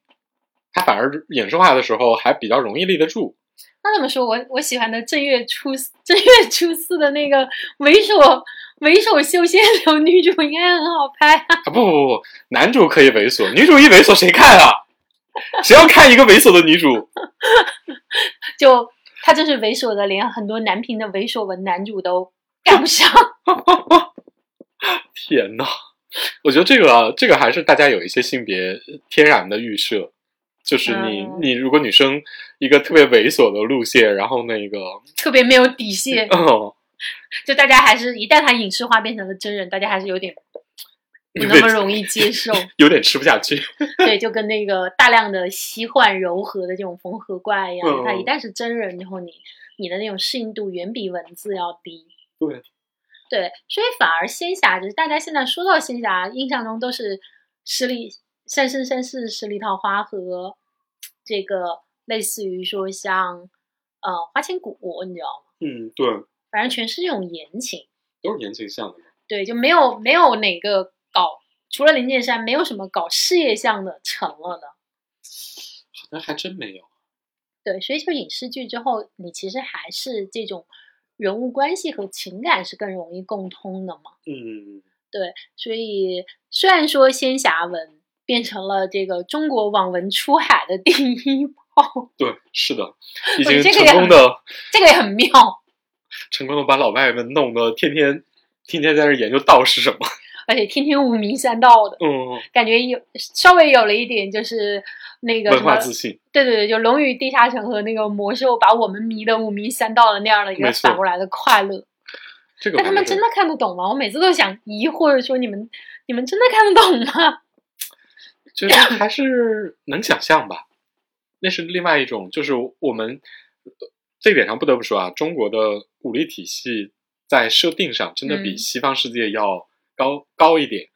他反而演说话的时候还比较容易立得住。那怎么说？我我喜欢的正月初正月初四的那个猥琐猥琐修仙流女主应该很好拍啊。不不不，男主可以猥琐，女主一猥琐谁看啊？谁要看一个猥琐的女主？就他就是猥琐的，连很多男频的猥琐文男主都干不上。天呐，我觉得这个这个还是大家有一些性别天然的预设，就是你、嗯你如果女生一个特别猥琐的路线，然后那个特别没有底线，哦，就大家还是一旦他影视化变成了真人，大家还是有点不那么容易接受。有点吃不下去。对，就跟那个大量的西幻柔和的这种缝合怪一样，嗯它一旦是真人以后，你你的那种适应度远比文字要低。对，对，所以反而仙侠就是大家现在说到仙侠，印象中都是十里三生三世十里桃花和这个类似于说像呃花千骨，你知道吗？嗯，对，反正全是这种言情。都是言情向的嘛。对，就没有没有哪个搞，除了林剑山，没有什么搞事业向的成了的。好像还真没有。对，所以就影视剧之后，你其实还是这种人物关系和情感是更容易共通的嘛。嗯，对，所以虽然说仙侠文变成了这个中国网文出海的第一炮，对，是的，已经成得这个也很功的这个也很妙。成功的把老外们弄得天天天天在这研究道是什么。而且天天五迷三道的嗯，感觉有稍微有了一点就是那个文化自信。对对对，就《龙与地下城》和那个魔兽把我们迷的五迷三道的那样的一个反过来的快乐。这个但他们真的看得懂吗？我每次都想疑惑着说，你们你们真的看得懂吗？觉得还是能想象吧。那是另外一种，就是我们呃这一点上不得不说啊，中国的武力体系在设定上真的比嗯西方世界要高、高一点。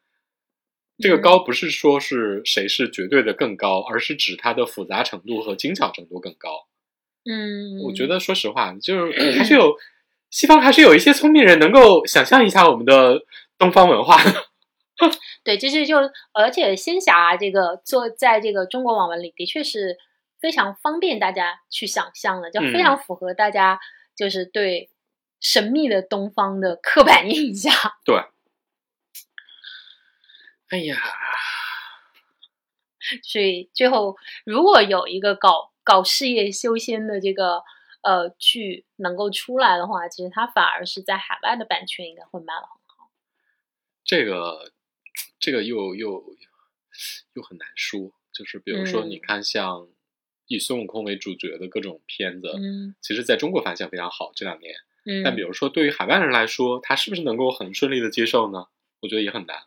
这个嗯高不是说是谁是绝对的更高，而是指它的复杂程度和精巧程度更高。嗯，我觉得，说实话，就是还是有 西方还是有一些聪明人能够想象一下我们的东方文化的。对，这是就而且仙侠这个做在这个中国网文里，的确是非常方便大家去想象的，就非嗯常符合大家就是对神秘的东方的刻板印象。对，哎呀，所以最后，如果有一个搞搞事业修仙的这个呃剧能够出来的话，其实它反而是在海外的版权应该会卖的很好。这个这个又又又很难说。就是比如说，嗯你看像以孙悟空为主角的各种片子，嗯其实在中国反响非常好，这两年。嗯，但比如说，对于海外人来说，他是不是能够很顺利的接受呢？我觉得也很难。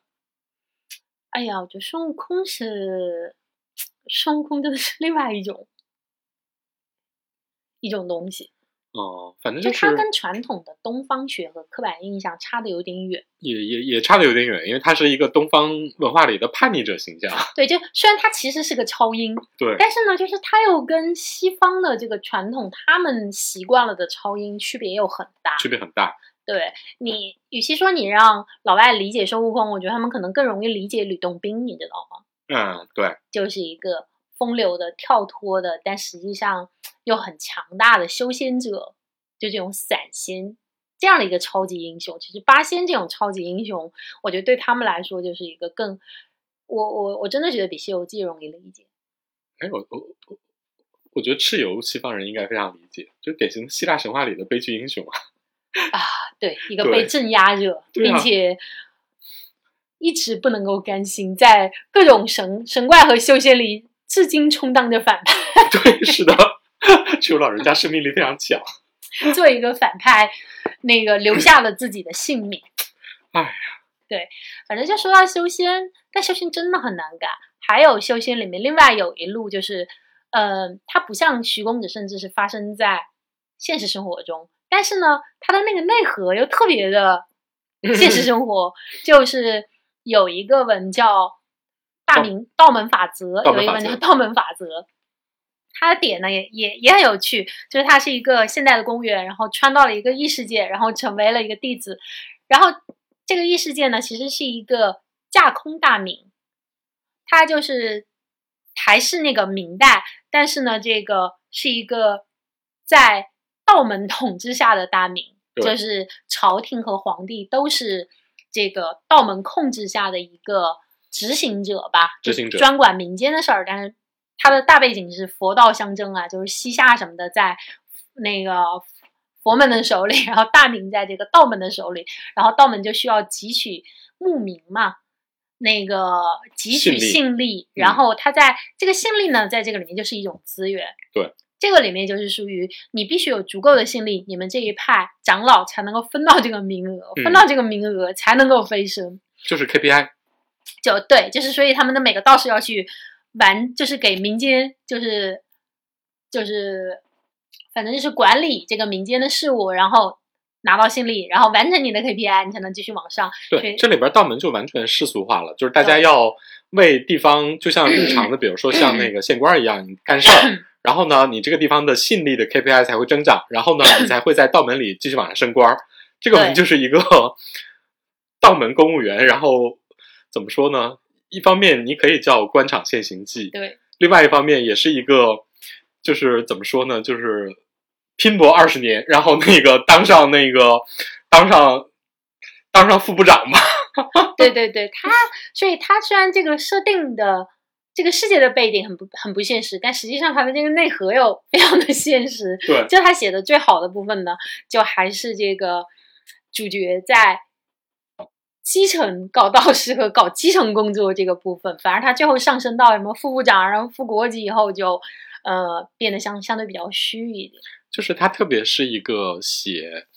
哎呀，我觉得孙悟空是 孙悟空，真的是另外一种一种东西，哦、反正就就是它跟传统的东方学和刻板印象差的有点远。也也也差的有点远，因为他是一个东方文化里的叛逆者形象。对，就虽然它其实是个超英，对，但是呢，就是它又跟西方的这个传统他们习惯了的超英区别又很大。区别很大。对你，与其说你让老外理解孙悟空，我觉得他们可能更容易理解吕洞宾，你知道吗？嗯，对，就是一个风流的、跳脱的，但实际上又很强大的修仙者，就这种散仙这样的一个超级英雄。其实八仙这种超级英雄，我觉得对他们来说就是一个更，我我我真的觉得比《西游记》容易理解。哎，我我我我觉得蚩尤西方人应该非常理解，就典型希腊神话里的悲剧英雄啊。啊，对，一个被镇压者，啊并且一直不能够甘心，在各种神神怪和修仙里，至今充当着反派，对，是的，蚩尤老人家生命力非常强。做一个反派，那个留下了自己的性命。哎呀，对反正就说到修仙，但修仙真的很难改。还有修仙里面，另外有一路就是，呃，它不像徐公子甚至是发生在现实生活中，但是呢，它的那个内核又特别的现实生活，就是有一个文叫大明道门法则，有一个道门法则。文叫道门法则。它的点呢也也也很有趣，就是它是一个现代的公务员，然后穿到了一个异世界，然后成为了一个弟子，然后这个异世界呢其实是一个架空大明，它就是还是那个明代，但是呢，这个是一个在道门统治下的大明，就是朝廷和皇帝都是这个道门控制下的一个执行者吧，执行者专管民间的事儿，但是他的大背景是佛道相争啊，就是西夏什么的在那个佛门的手里，然后大明在这个道门的手里，然后道门就需要汲取牧民嘛，那个汲取信力然后他在这个信力呢，在这个里面就是一种资源。对，这个里面就是属于你必须有足够的信力，你们这一派长老才能够分到这个名额，嗯分到这个名额才能够飞升。就是 KPI，就对，就是所以他们的每个道士要去完，就是给民间，就是就是，反正就是管理这个民间的事务，然后拿到信力，然后完成你的 KPI，你才能继续往上。对，这里边道门就完全世俗化了，就是大家要为地方，就像日常的，比如说像那个县官一样，你干事儿，然后呢，你这个地方的信力的 KPI 才会增长，然后呢，你才会在道门里继续往上升官儿。这个我们就是一个 道门公务员，然后怎么说呢？一方面你可以叫官场现形记，对另外一方面也是一个，就是怎么说呢？就是拼搏二十年，然后那个当上那个当上当上副部长吧。对对对，他所以他虽然这个设定的这个世界的背景很不很不现实，但实际上他的这个内核又非常的现实。对，就他写的最好的部分呢，就还是这个主角在基层搞到适合搞基层工作这个部分，反而他最后上升到什么副部长，然后副国级以后就，呃，变得相相对比较虚一点。就是他特别是一个写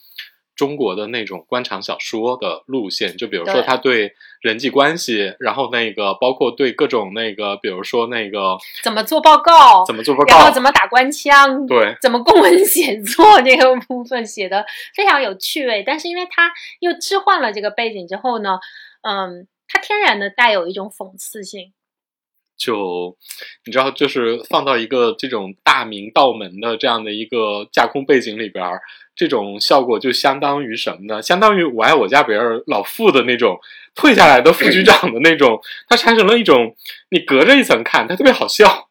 中国的那种官场小说的路线，就比如说他对人际关系，然后那个包括对各种那个，比如说那个怎么做报告，怎么做报告然后告，怎么打官腔，对怎么公文写作这个部分写的非常有趣味，但是因为他又置换了这个背景之后呢，嗯，它天然的带有一种讽刺性。就你知道，就是放到一个这种大明道门的这样的一个架空背景里边儿，这种效果就相当于什么呢？相当于我爱我家别人老傅的那种退下来的副局长的那种，它产生了一种你隔着一层看，它特别好笑。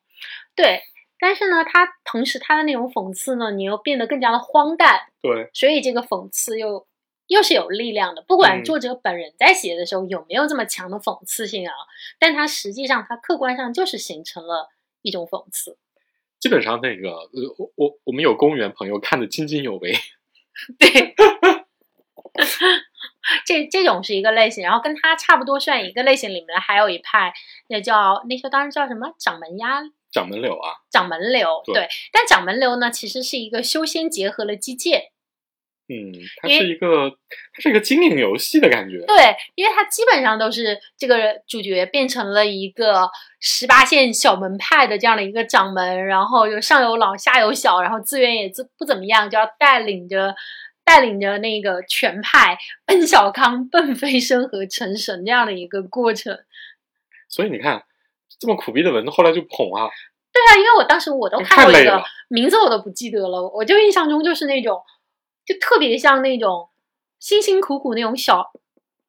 对，但是呢，它同时它的那种讽刺呢，你又变得更加的荒诞，对，所以这个讽刺又又是有力量的。不管嗯作者本人在写的时候有没有这么强的讽刺性啊，但他实际上他客观上就是形成了一种讽刺。基本上那个呃，我我我们有公务员朋友看得津津有味。对，这这种是一个类型，然后跟他差不多算一个类型里面的还有一派，那叫那时候当时叫什么掌门鸭。掌门流啊，掌门流对对，但掌门流呢，其实是一个修仙结合了击剑，嗯，它是一个它是一个经营游戏的感觉。对，因为它基本上都是这个主角变成了一个十八线小门派的这样的一个掌门，然后有上有老下有小，然后资源也自不怎么样，就要带领着带领着那个全派奔小康、奔飞升和成神这样的一个过程。所以你看，这么苦逼的文，后来就捧啊，对啊，因为我当时我都看过一个名字我都不记得了，我就印象中就是那种，就特别像那种辛辛苦苦那种小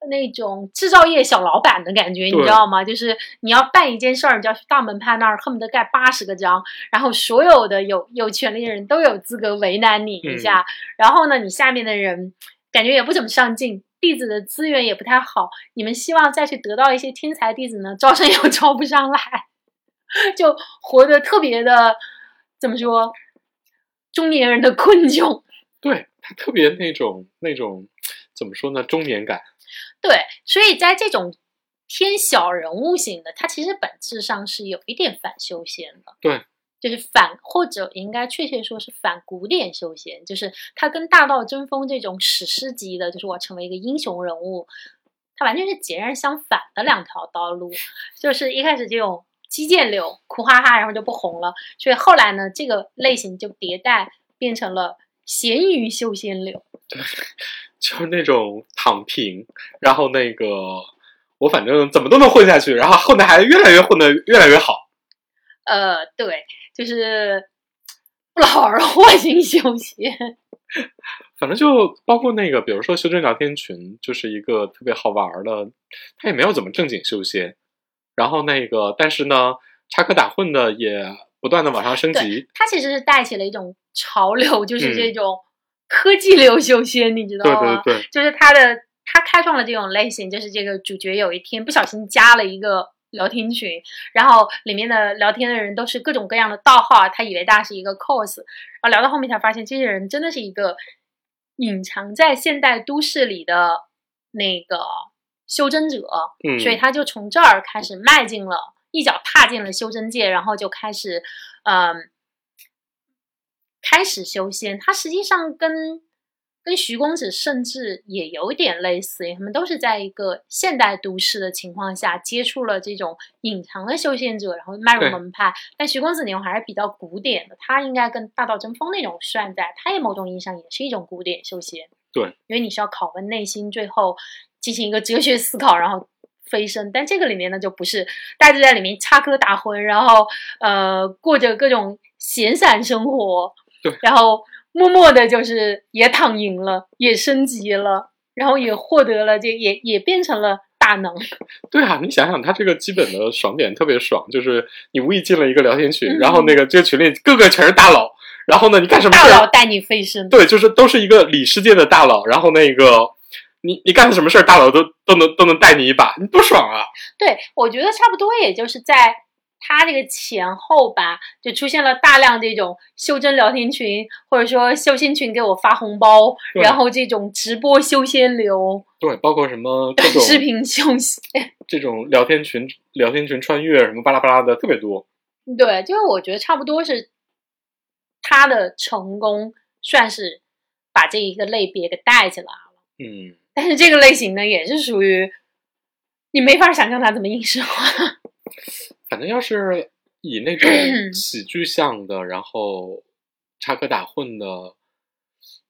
那种制造业小老板的感觉，你知道吗？就是你要办一件事儿，你就要去大门派那儿，恨不得盖八十个章，然后所有的有有权利的人都有资格为难你一下，然后呢，你下面的人感觉也不怎么上进。弟子的资源也不太好，你们希望再去得到一些天才弟子呢，招生又招不上来，就活得特别的怎么说，中年人的困窘。对他特别那种那种怎么说呢，中年感。对，所以在这种偏小人物型的，它其实本质上是有一点反修仙的。对，就是反，或者应该确切说是反古典修仙，就是它跟大道争锋这种史诗级的，就是我成为一个英雄人物，它完全是截然相反的两条道路。就是一开始这种击剑流苦哈哈，然后就不红了，所以后来呢，这个类型就迭代变成了咸鱼修仙流。就是那种躺平，然后那个我反正怎么都能混下去，然后后来还越来越混的越来越好。呃，对，就是不劳而获型修仙。反正就包括那个，比如说修真聊天群，就是一个特别好玩儿的，他也没有怎么正经修仙。然后那个，但是呢，插科打诨的也不断的往上升级。它其实是带起了一种潮流，就是嗯。这种科技流修仙，你知道吗？对。对，就是他的他开创了这种类型，就是这个主角有一天不小心加了一个聊天群，然后里面的聊天的人都是各种各样的盗号，他以为大家是一个 cos，然后聊到后面才发现这些人真的是一个隐藏在现代都市里的那个修真者，嗯，所以他就从这儿开始迈进了，一脚踏进了修真界，然后就开始，嗯，开始修仙。他实际上跟跟徐公子甚至也有点类似，他们都是在一个现代都市的情况下接触了这种隐藏的修仙者，然后迈入门派。但徐公子那种还是比较古典的，他应该跟大道争锋那种算在，他也某种意义上也是一种古典修仙。对，因为你是要拷问内心，最后进行一个哲学思考，然后飞升。但这个里面呢，就不是大家就在里面插科打诨，然后呃过着各种闲散生活，对，然后默默的就是也躺赢了，也升级了，然后也获得了这也也变成了大能。对啊，你想想，他这个基本的爽点特别爽，就是你无意进了一个聊天群，嗯然后那个这个群里个个全是大佬，然后呢，你干什么大事儿佬带你飞升，对，就是都是一个里世界的大佬，然后那个你你干什么事儿，大佬都都能都能带你一把，你多爽啊！对，我觉得差不多，也就是在他这个前后吧，就出现了大量这种修真聊天群，或者说修仙群给我发红包，然后这种直播修仙流、对，包括什么 各种视频修仙，这种聊天群、聊天群穿越什么巴拉巴拉的特别多。对，就是我觉得差不多是他的成功，算是把这一个类别给带起来了。嗯，但是这个类型呢，也是属于你没法想象它怎么影视化。反正要是以那种 喜剧向的，然后插科打诨的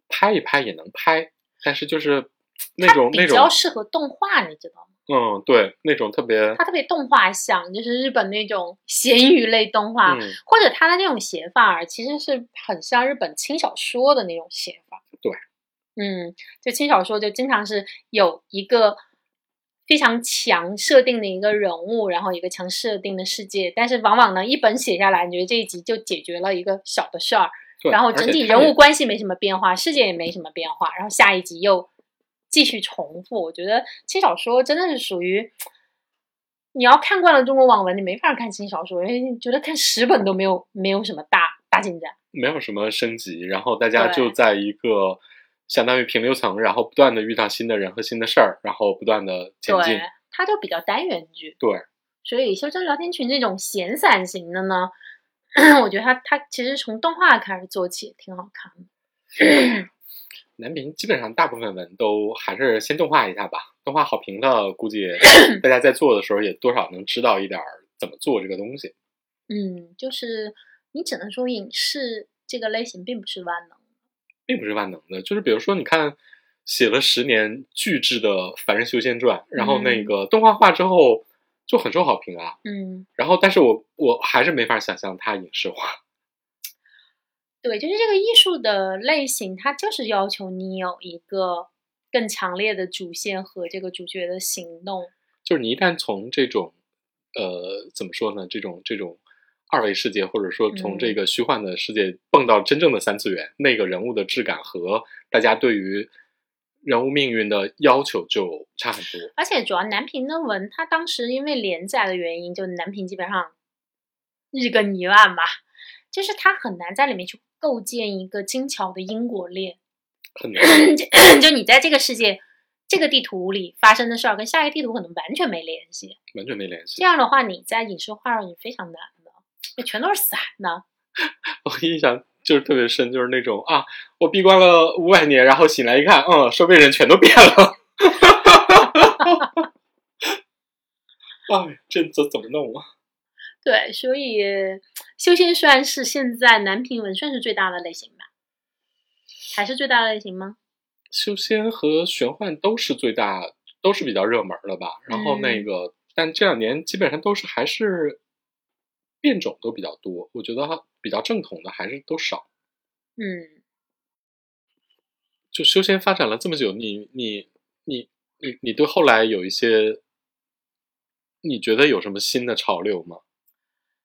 拍一拍也能拍，但是就是那种那种比较适合动画，你知道吗？嗯，对，那种特别它特别动画像，就是日本那种咸鱼类动画，嗯或者它的那种写法，其实是很像日本轻小说的那种写法。对，嗯，就轻小说就经常是有一个非常强设定的一个人物，然后一个强设定的世界，但是往往呢一本写下来，你觉得这一集就解决了一个小的事儿，然后整体人物关系没什么变化，世界也没什么变化，然后下一集又继续重复。我觉得轻小说真的是属于你要看惯了中国网文，你没法看轻小说，因为你觉得看十本都没有没有什么大大进展。没有什么升级，然后大家就在一个相当于平流层，然后不断的遇到新的人和新的事儿，然后不断的前进对。，它就比较单元剧。对，所以修真聊天群这种闲散型的呢，我觉得它它其实从动画开始做起也挺好看的。南平基本上大部分文都还是先动画一下吧，动画好评的，估计 大家在做的时候也多少能知道一点儿怎么做这个东西。嗯，就是你只能说影视这个类型并不是万能。并不是万能的，就是比如说，你看写了十年巨制的《凡人修仙传》，然后那嗯个动画化之后就很受好评啊，嗯，然后但是我我还是没法想象它影视化。对，就是这个艺术的类型，它就是要求你有一个更强烈的主线和这个主角的行动。就是你一旦从这种，呃，怎么说呢？这种这种二维世界，或者说从这嗯个虚幻的世界蹦到真正的三次元，那个人物的质感和大家对于人物命运的要求就差很多。而且主要南平的文，它当时因为连载的原因，就南平基本上日更一万吧，就是它很难在里面去构建一个精巧的因果链。很难，就 就你在这个世界、这个地图里发生的事儿，跟下一个地图可能完全没联系。完全没联系这。样的话，你在影视化上也非常难全都是散的。我印象就是特别深，就是那种啊，我闭关了五百年，然后醒来一看，嗯，收费人全都变了。哎，这怎怎么弄啊？对，所以修仙算是现在南平文算是最大的类型吧？还是最大的类型吗？修仙和玄幻都是最大，都是比较热门的吧。然后那个，但这两年基本上都是还是变种都比较多。我觉得比较正统的还是都少。嗯，就修仙发展了这么久，你你你你你对后来有一些你觉得有什么新的潮流吗？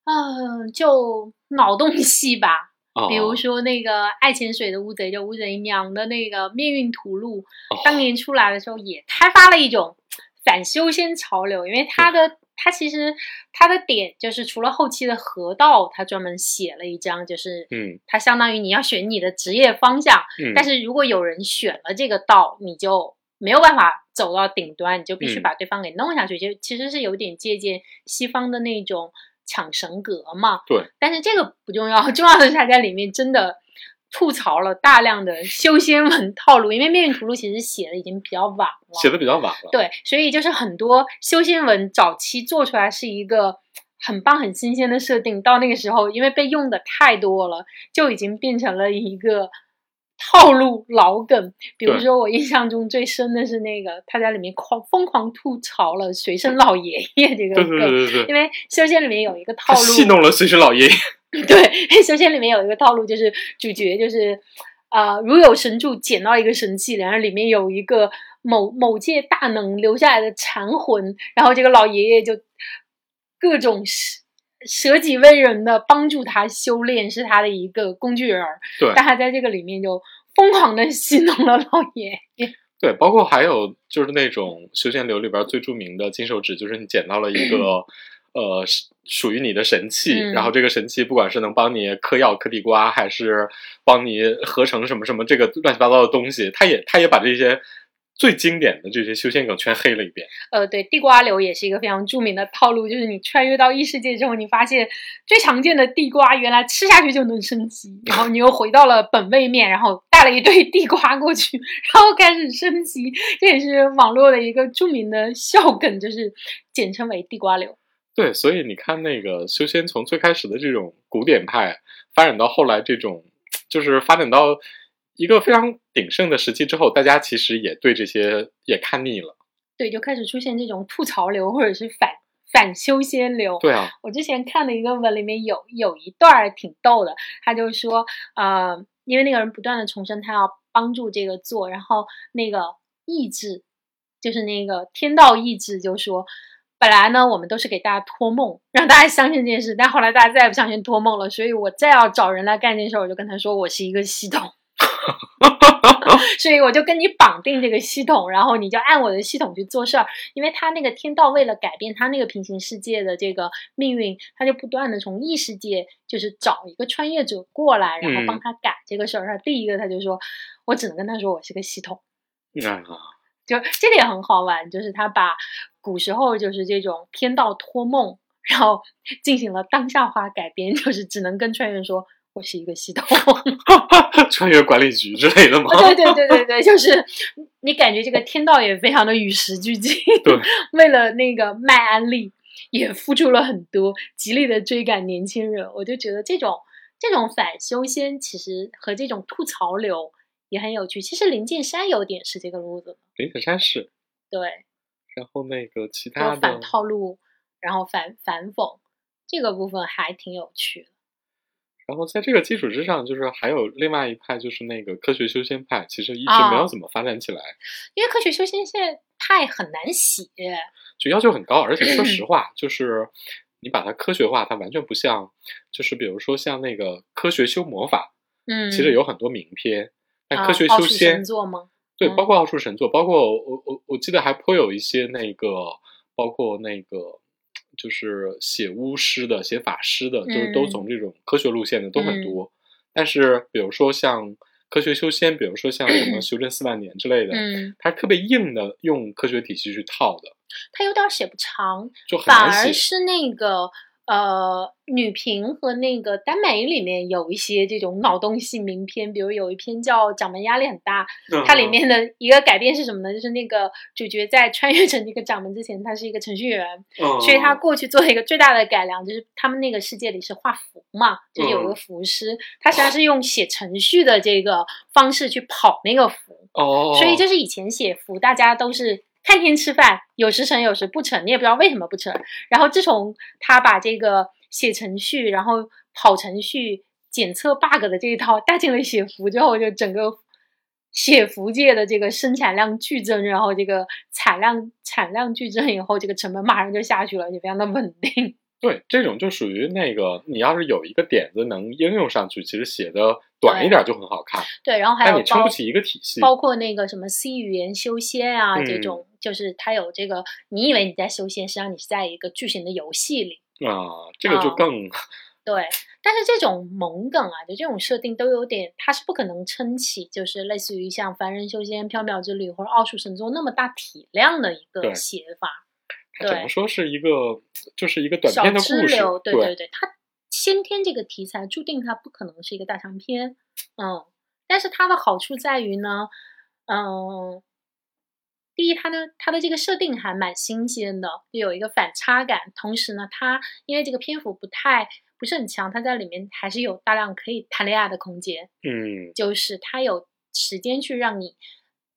嗯，就脑洞戏吧。哦、比如说那个爱潜水的乌贼，就乌贼娘的那个命运吐露，哦当年出来的时候也开发了一种反修仙潮流，因为它的它其实它的点就是除了后期的河道，它专门写了一章，就是嗯它相当于你要选你的职业方向，嗯，但是如果有人选了这个道，你就没有办法走到顶端，你就必须嗯把对方给弄下去，就其实是有点借鉴西方的那种抢神格嘛。对，但是这个不重要，重要的是他在里面真的吐槽了大量的修仙文套路，因为《命运图录》其实写的已经比较晚了，写的比较晚了。对，所以就是很多修仙文早期做出来是一个很棒、很新鲜的设定，到那个时候因为被用的太多了，就已经变成了一个套路老梗。比如说，我印象中最深的是那个他在里面狂疯狂吐槽了随身老爷爷这个梗，对对对对，因为修仙里面有一个套路，戏弄了随身老爷爷。对，修仙里面有一个套路，就是主角就是啊、呃如有神助捡到一个神器，然后里面有一个某某界大能留下来的残魂，然后这个老爷爷就各种舍舍己为人的帮助他修炼，是他的一个工具人儿。对但他在这个里面就疯狂的 戏弄了老爷爷。对，包括还有就是那种修仙流里边最著名的金手指，就是你捡到了一个呃是属于你的神器，嗯然后这个神器不管是能帮你嗑药、嗑地瓜，还是帮你合成什么什么这个乱七八糟的东西，他也他也把这些最经典的这些修仙梗全黑了一遍。呃，对，地瓜流也是一个非常著名的套路，就是你穿越到异世界之后，你发现最常见的地瓜原来吃下去就能升级，然后你又回到了本位面，然后带了一堆地瓜过去，然后开始升级，这也是网络的一个著名的笑梗，就是简称为地瓜流。对，所以你看那个修仙从最开始的这种古典派发展到后来这种，就是发展到一个非常鼎盛的时期之后，大家其实也对这些也看腻了。对，就开始出现这种吐槽流或者是反反修仙流。对啊，我之前看的一个文里面有有一段儿挺逗的，他就说，呃，因为那个人不断的重申他要帮助这个做，然后那个意志，就是那个天道意志，就说，本来呢我们都是给大家托梦，让大家相信这件事，但后来大家再也不相信托梦了，所以我再要找人来干这件事，我就跟他说我是一个系统。所以我就跟你绑定这个系统，然后你就按我的系统去做事儿。因为他那个天道为了改变他那个平行世界的这个命运，他就不断的从异世界就是找一个穿越者过来，然后帮嗯他改这个事儿。他第一个他就说，我只能跟他说我是个系统，啊，就这个也很好玩，就是他把古时候就是这种天道托梦，然后进行了当下化改编，就是只能跟穿越说我是一个系统。穿越管理局之类的吗？对对对对对，就是你感觉这个天道也非常的与时俱进，对，为了那个卖安利，也付出了很多，极力的追赶年轻人。我就觉得这种这种反修仙，其实和这种吐槽流也很有趣。其实林剑山有点是这个路子的，林肯山是，对，然后那个其他的反套路，然后反反讽，这个部分还挺有趣的。然后在这个基础之上，就是还有另外一派，就是那个科学修仙派，其实一直啊没有怎么发展起来，因为科学修仙现在派很难写，就要求很高。而且说实 话，就是你把它科学化，它完全不像，就是比如说像那个科学修魔法，嗯，其实有很多名篇，但啊科学修仙？对，嗯。包括奥数神作，包括我我我记得还颇有一些那个，包括那个就是写巫师的、写法师的，就是都嗯。从这种科学路线的都很嗯。多。但是比如说像科学修仙，比如说像什么修真四万年之类的，嗯，它特别硬的用科学体系去套的，它有点写不长，就很反。而是那个呃女频和那个耽美里面有一些这种脑洞系名篇，比如有一篇叫《掌门压力很大》，它里面的一个改变是什么呢？就是那个主角在穿越成这个掌门之前，他是一个程序员，嗯，所以他过去做了一个最大的改良，就是他们那个世界里是画符嘛，就是有一个嗯符师，他实际上是用写程序的这个方式去跑那个符，哦，所以就是以前写符，大家都是看天吃饭，有时成有时不成，你也不知道为什么不成。然后自从他把这个写程序，然后跑程序、检测 bug 的这一套带进了写服之后，就整个写服界的这个生产量剧增，然后这个产量产量剧增以后，这个成本马上就下去了，也非常的稳定。对，这种就属于那个，你要是有一个点子能应用上去，其实写的短一点就很好看。对，然后还有但你撑不起一个体系。包括那个什么 C 语言修仙啊，嗯这种就是它有这个，你以为你在修仙，实际上你是在一个巨型的游戏里。啊，这个就哦更、对，但是这种萌梗啊，就这种设定都有点，它是不可能撑起，就是类似于像《凡人修仙》《缥缈之旅》或者《奥数神宗》那么大体量的一个写法。它只能说是一个，就是一个短小篇的故事。对对对，它先天这个题材注定它不可能是一个大长篇，嗯，但是它的好处在于呢，嗯，第一，它呢它的这个设定还蛮新鲜的，有一个反差感，同时呢，它因为这个篇幅不太不是很强，它在里面还是有大量可以谈恋爱的空间，嗯，就是它有时间去让你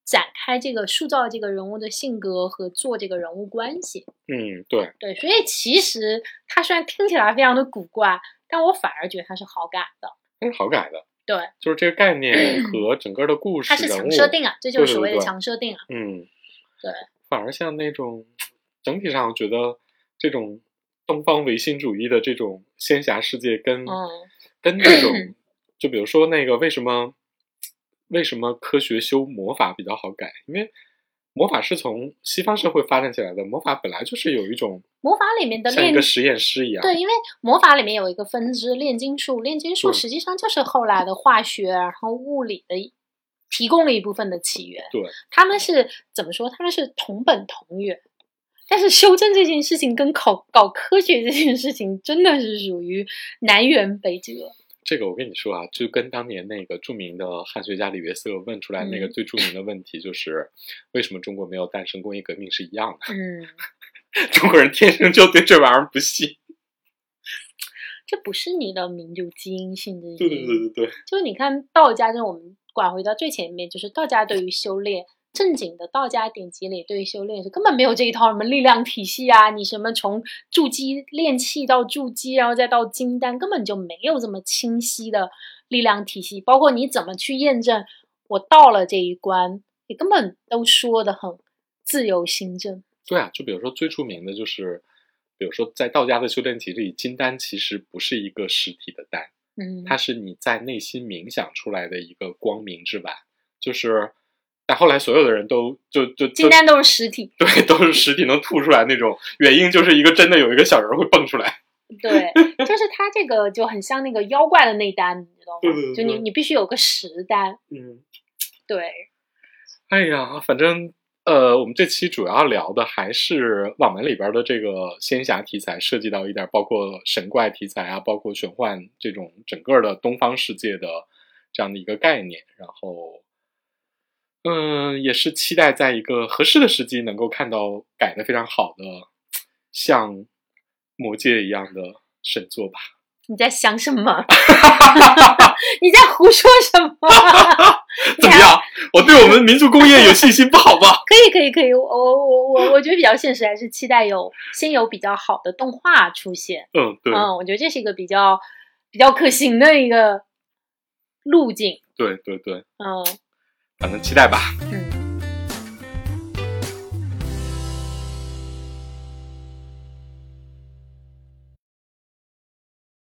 展开这个塑造这个人物的性格和做这个人物关系。嗯，对，对，所以其实它虽然听起来非常的古怪，但我反而觉得它是好改的。它是好改的，对，就是这个概念 和整个的故事它是，强设定啊，这就是所谓的强设定啊。嗯，对，反而像那种整体上，我觉得这种东方唯心主义的这种仙侠世界跟，嗯跟那种，就比如说那个为什么为什么科学修魔法比较好改？因为魔法是从西方社会发展起来的，魔法本来就是有一种魔法里面的炼像一个实验室一样，对，因为魔法里面有一个分支炼金术，炼金术实际上就是后来的化学然后物理的一提供了一部分的起源。对，他们是怎么说？他们是同本同源。但是修正这件事情跟考搞科学这件事情真的是属于南辕北辙。这个我跟你说啊，就跟当年那个著名的汉学家李约瑟问出来那个嗯最著名的问题，就是 为什么中国没有诞生工业革命是一样的。嗯，中国人天生就对这玩意儿不信。这不是你的民族基因性质。对对对对对，就是你看道家，就我们拐回到最前面，就是道家对于修炼正经的道家典籍里对于修炼是根本没有这一套什么力量体系啊，你什么从筑基炼气到筑基，然后再到金丹，根本就没有这么清晰的力量体系。包括你怎么去验证我到了这一关，你根本都说的很自由心证。对啊，就比如说最出名的就是，比如说在道家的修炼体里，金丹其实不是一个实体的丹，嗯，它是你在内心冥想出来的一个光明之碗，就是。但后来所有的人都就就就金丹都是实体。对，都是实体能吐出来那种，原因就是一个真的有一个小人会蹦出来。对，就是它这个就很像那个妖怪的内丹，你知道吗？对对对就你你必须有个实丹。嗯，对，哎呀，反正呃，我们这期主要聊的还是网文里边的这个仙侠题材，涉及到一点包括神怪题材啊，包括玄幻这种整个的东方世界的这样的一个概念，然后。嗯，也是期待在一个合适的时机能够看到改的非常好的，像《魔戒》一样的神作吧。你在想什么？你在胡说什么？怎么样？我对我们民族工业有信心，不好吗？可以，可以，可以。我我我我我觉得比较现实，还是期待有先有比较好的动画出现。嗯，对，嗯，我觉得这是一个比较比较可行的一个路径。对对对，嗯反正期待吧。嗯。